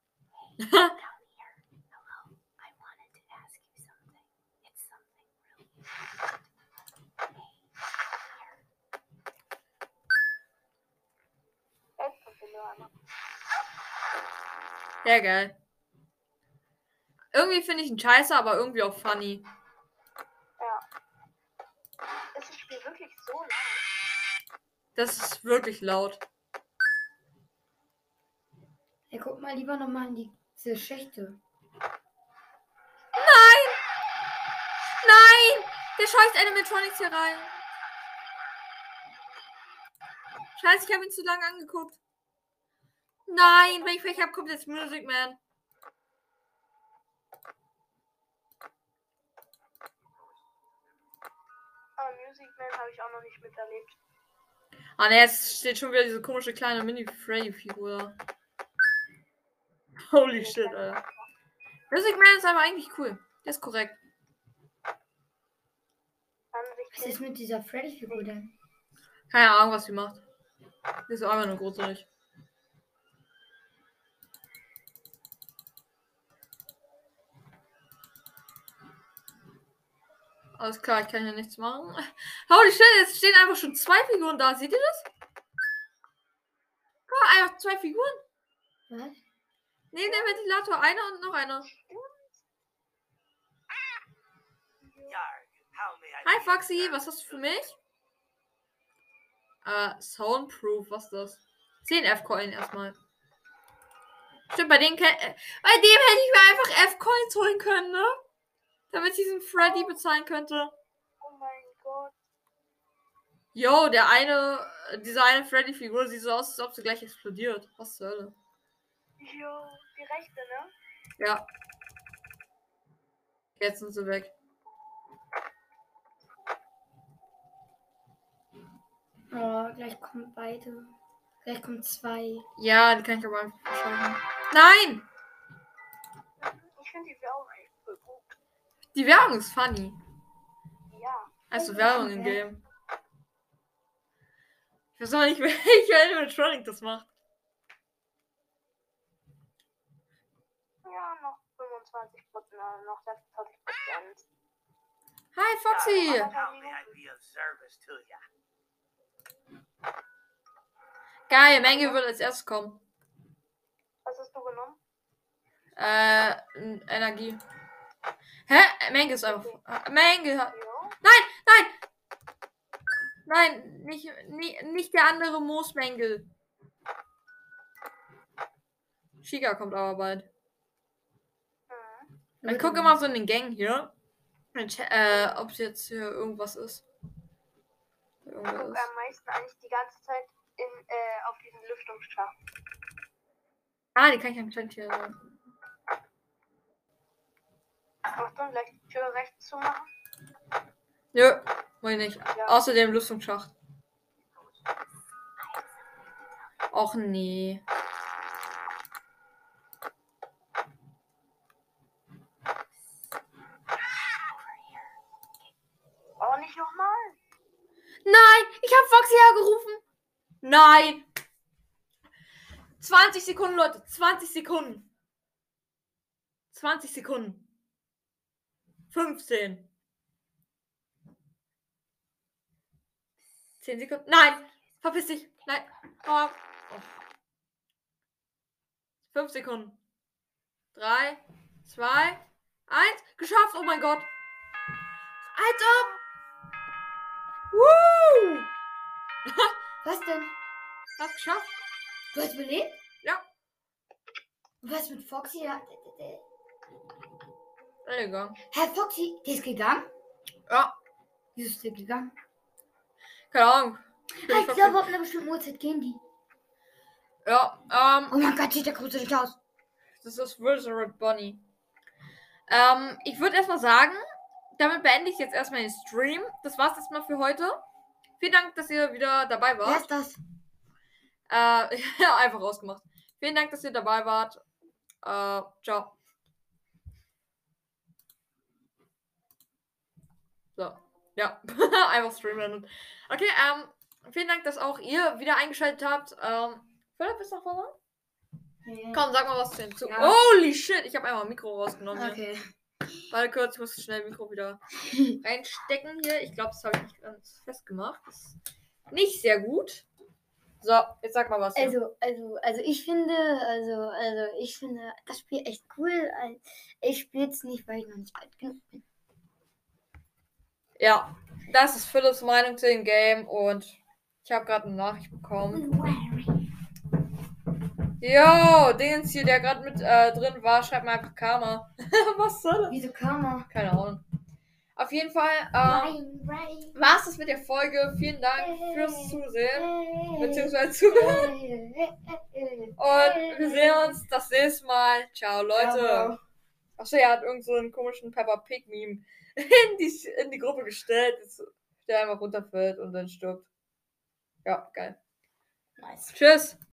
Sehr geil. Irgendwie finde ich ihn scheiße, aber irgendwie auch funny. Ja. Ist das Spiel wirklich so lang? Das ist wirklich laut. Ey, guck mal lieber nochmal in die, diese Schächte. Nein! Nein! Der scheucht Animatronics hier rein. Scheiße, ich habe ihn zu lange angeguckt. Nein, wenn ich Pech habe, kommt jetzt Music Man. Aber Music Man habe ich auch noch nicht miterlebt. Ah ne, jetzt steht schon wieder diese komische kleine Mini-Freddy-Figur. Holy shit, Alter. Music Man ist aber eigentlich cool. Der ist korrekt. Was ist mit dieser Freddy-Figur denn? Keine Ahnung, was sie macht. Die ist einfach nur großartig. Alles klar, ich kann hier nichts machen. Holy shit, jetzt stehen einfach schon zwei Figuren da. Seht ihr das? Guck mal, einfach zwei Figuren. Was? Neben dem Ventilator eine und noch eine. Yarg, how may I Hi Foxy, was hast du für mich? Äh, Soundproof, was ist das? 10 F-Coin erstmal. Stimmt, bei, denen äh, bei dem hätte ich mir einfach F-Coins holen können, ne? Damit ich diesen Freddy bezahlen könnte. Oh mein Gott. Yo, der eine, äh, diese eine Freddy-Figur sieht so aus, als ob sie gleich explodiert. Was zur Hölle? Jo, die rechte, ne? Ja. Jetzt sind sie weg. Oh, gleich kommen beide. Gleich kommen zwei. Ja, die kann ich aber einfach verschalten. Nein! Ich finde die Werbung echt voll gut. Die Werbung ist funny. Ja. Also Werbung im Game. Ich weiß auch nicht, welcher Animatronic das macht. Ja, noch 20 Prozent, äh, noch 26 Prozent. Hi, Foxy! Geil, Menge wird als erstes kommen. Was hast du genommen? Äh, Energie. Hä? Menge ist einfach. Menge. Nein, nein! Nein, nicht, nie- nicht der andere Moosmängel. Shiga kommt aber bald. Ich gucke immer so in den Gang hier. Äh, ob jetzt hier irgendwas ist. Ich Irgendwas gucke ist. am meisten eigentlich die ganze Zeit in, äh, auf diesen Lüftungsschacht. Ah, die kann ich anscheinend hier. Achtung, gleich die Tür rechts zu machen. Nö, mach ich nicht. Ja. Außerdem Lüftungsschacht. Och nee. Oh, nicht nochmal. Nein, ich habe Foxy hergerufen. Nein. 20 Sekunden, Leute. 20 Sekunden. 20 Sekunden. 15. 10 Sekunden. Nein. Verpiss dich. Nein. Oh. Oh. 5 Sekunden. 3, 2, 1. Geschafft. Oh mein Gott. Ob. Woo! Was denn? Hast geschafft? Du hast überlebt? Ja. Was mit Foxy? Ja, Egal. Herr Foxy, der ist gegangen? Ja, Wieso ist der gegangen? keine Ahnung. Ich ich glaube, ab einer bestimmten Uhrzeit gehen die. Ja, ähm, Oh mein Gott, sieht der gruselig aus. das ist Wizard Bunny. Ähm, ich würde erstmal sagen, damit beende ich jetzt erstmal den Stream. Das war's erstmal für heute. Vielen Dank, dass ihr wieder dabei Wer wart. ist das? Äh, ja, einfach rausgemacht. Vielen Dank, dass ihr dabei wart. Äh, ciao. So. Ja, einfach streamen. Okay, ähm, vielen Dank, dass auch ihr wieder eingeschaltet habt. Ähm, Philipp, ist noch was? dran? Komm, sag mal was zu. Ja. Holy shit, ich habe einmal ein Mikro rausgenommen. Hier. Warte kurz, ich muss schnell Mikro wieder reinstecken hier. Ich glaube, das habe ich nicht ganz festgemacht. Das ist nicht sehr gut. So, jetzt sag mal was. hier. Also, also, also ich finde, also, also ich finde das Spiel echt cool. Also, Ich spiele es nicht, weil ich noch nicht alt genug bin. Ja, das ist Philips Meinung zu dem Game und ich habe gerade eine Nachricht bekommen. Jo, Dingens hier, der gerade mit äh, drin war, schreibt mir einfach Karma. Was soll das? Wieso kann man? Keine Ahnung. Auf jeden Fall ähm, war es das mit der Folge. Vielen Dank fürs Zusehen. Beziehungsweise Zuhören. Und wir sehen uns das nächste Mal. Ciao, Leute. Achso, er hat irgend so einen komischen Peppa Pig Meme in die, in die Gruppe gestellt, der einfach runterfällt und dann stirbt. Ja, geil. Nice. Tschüss.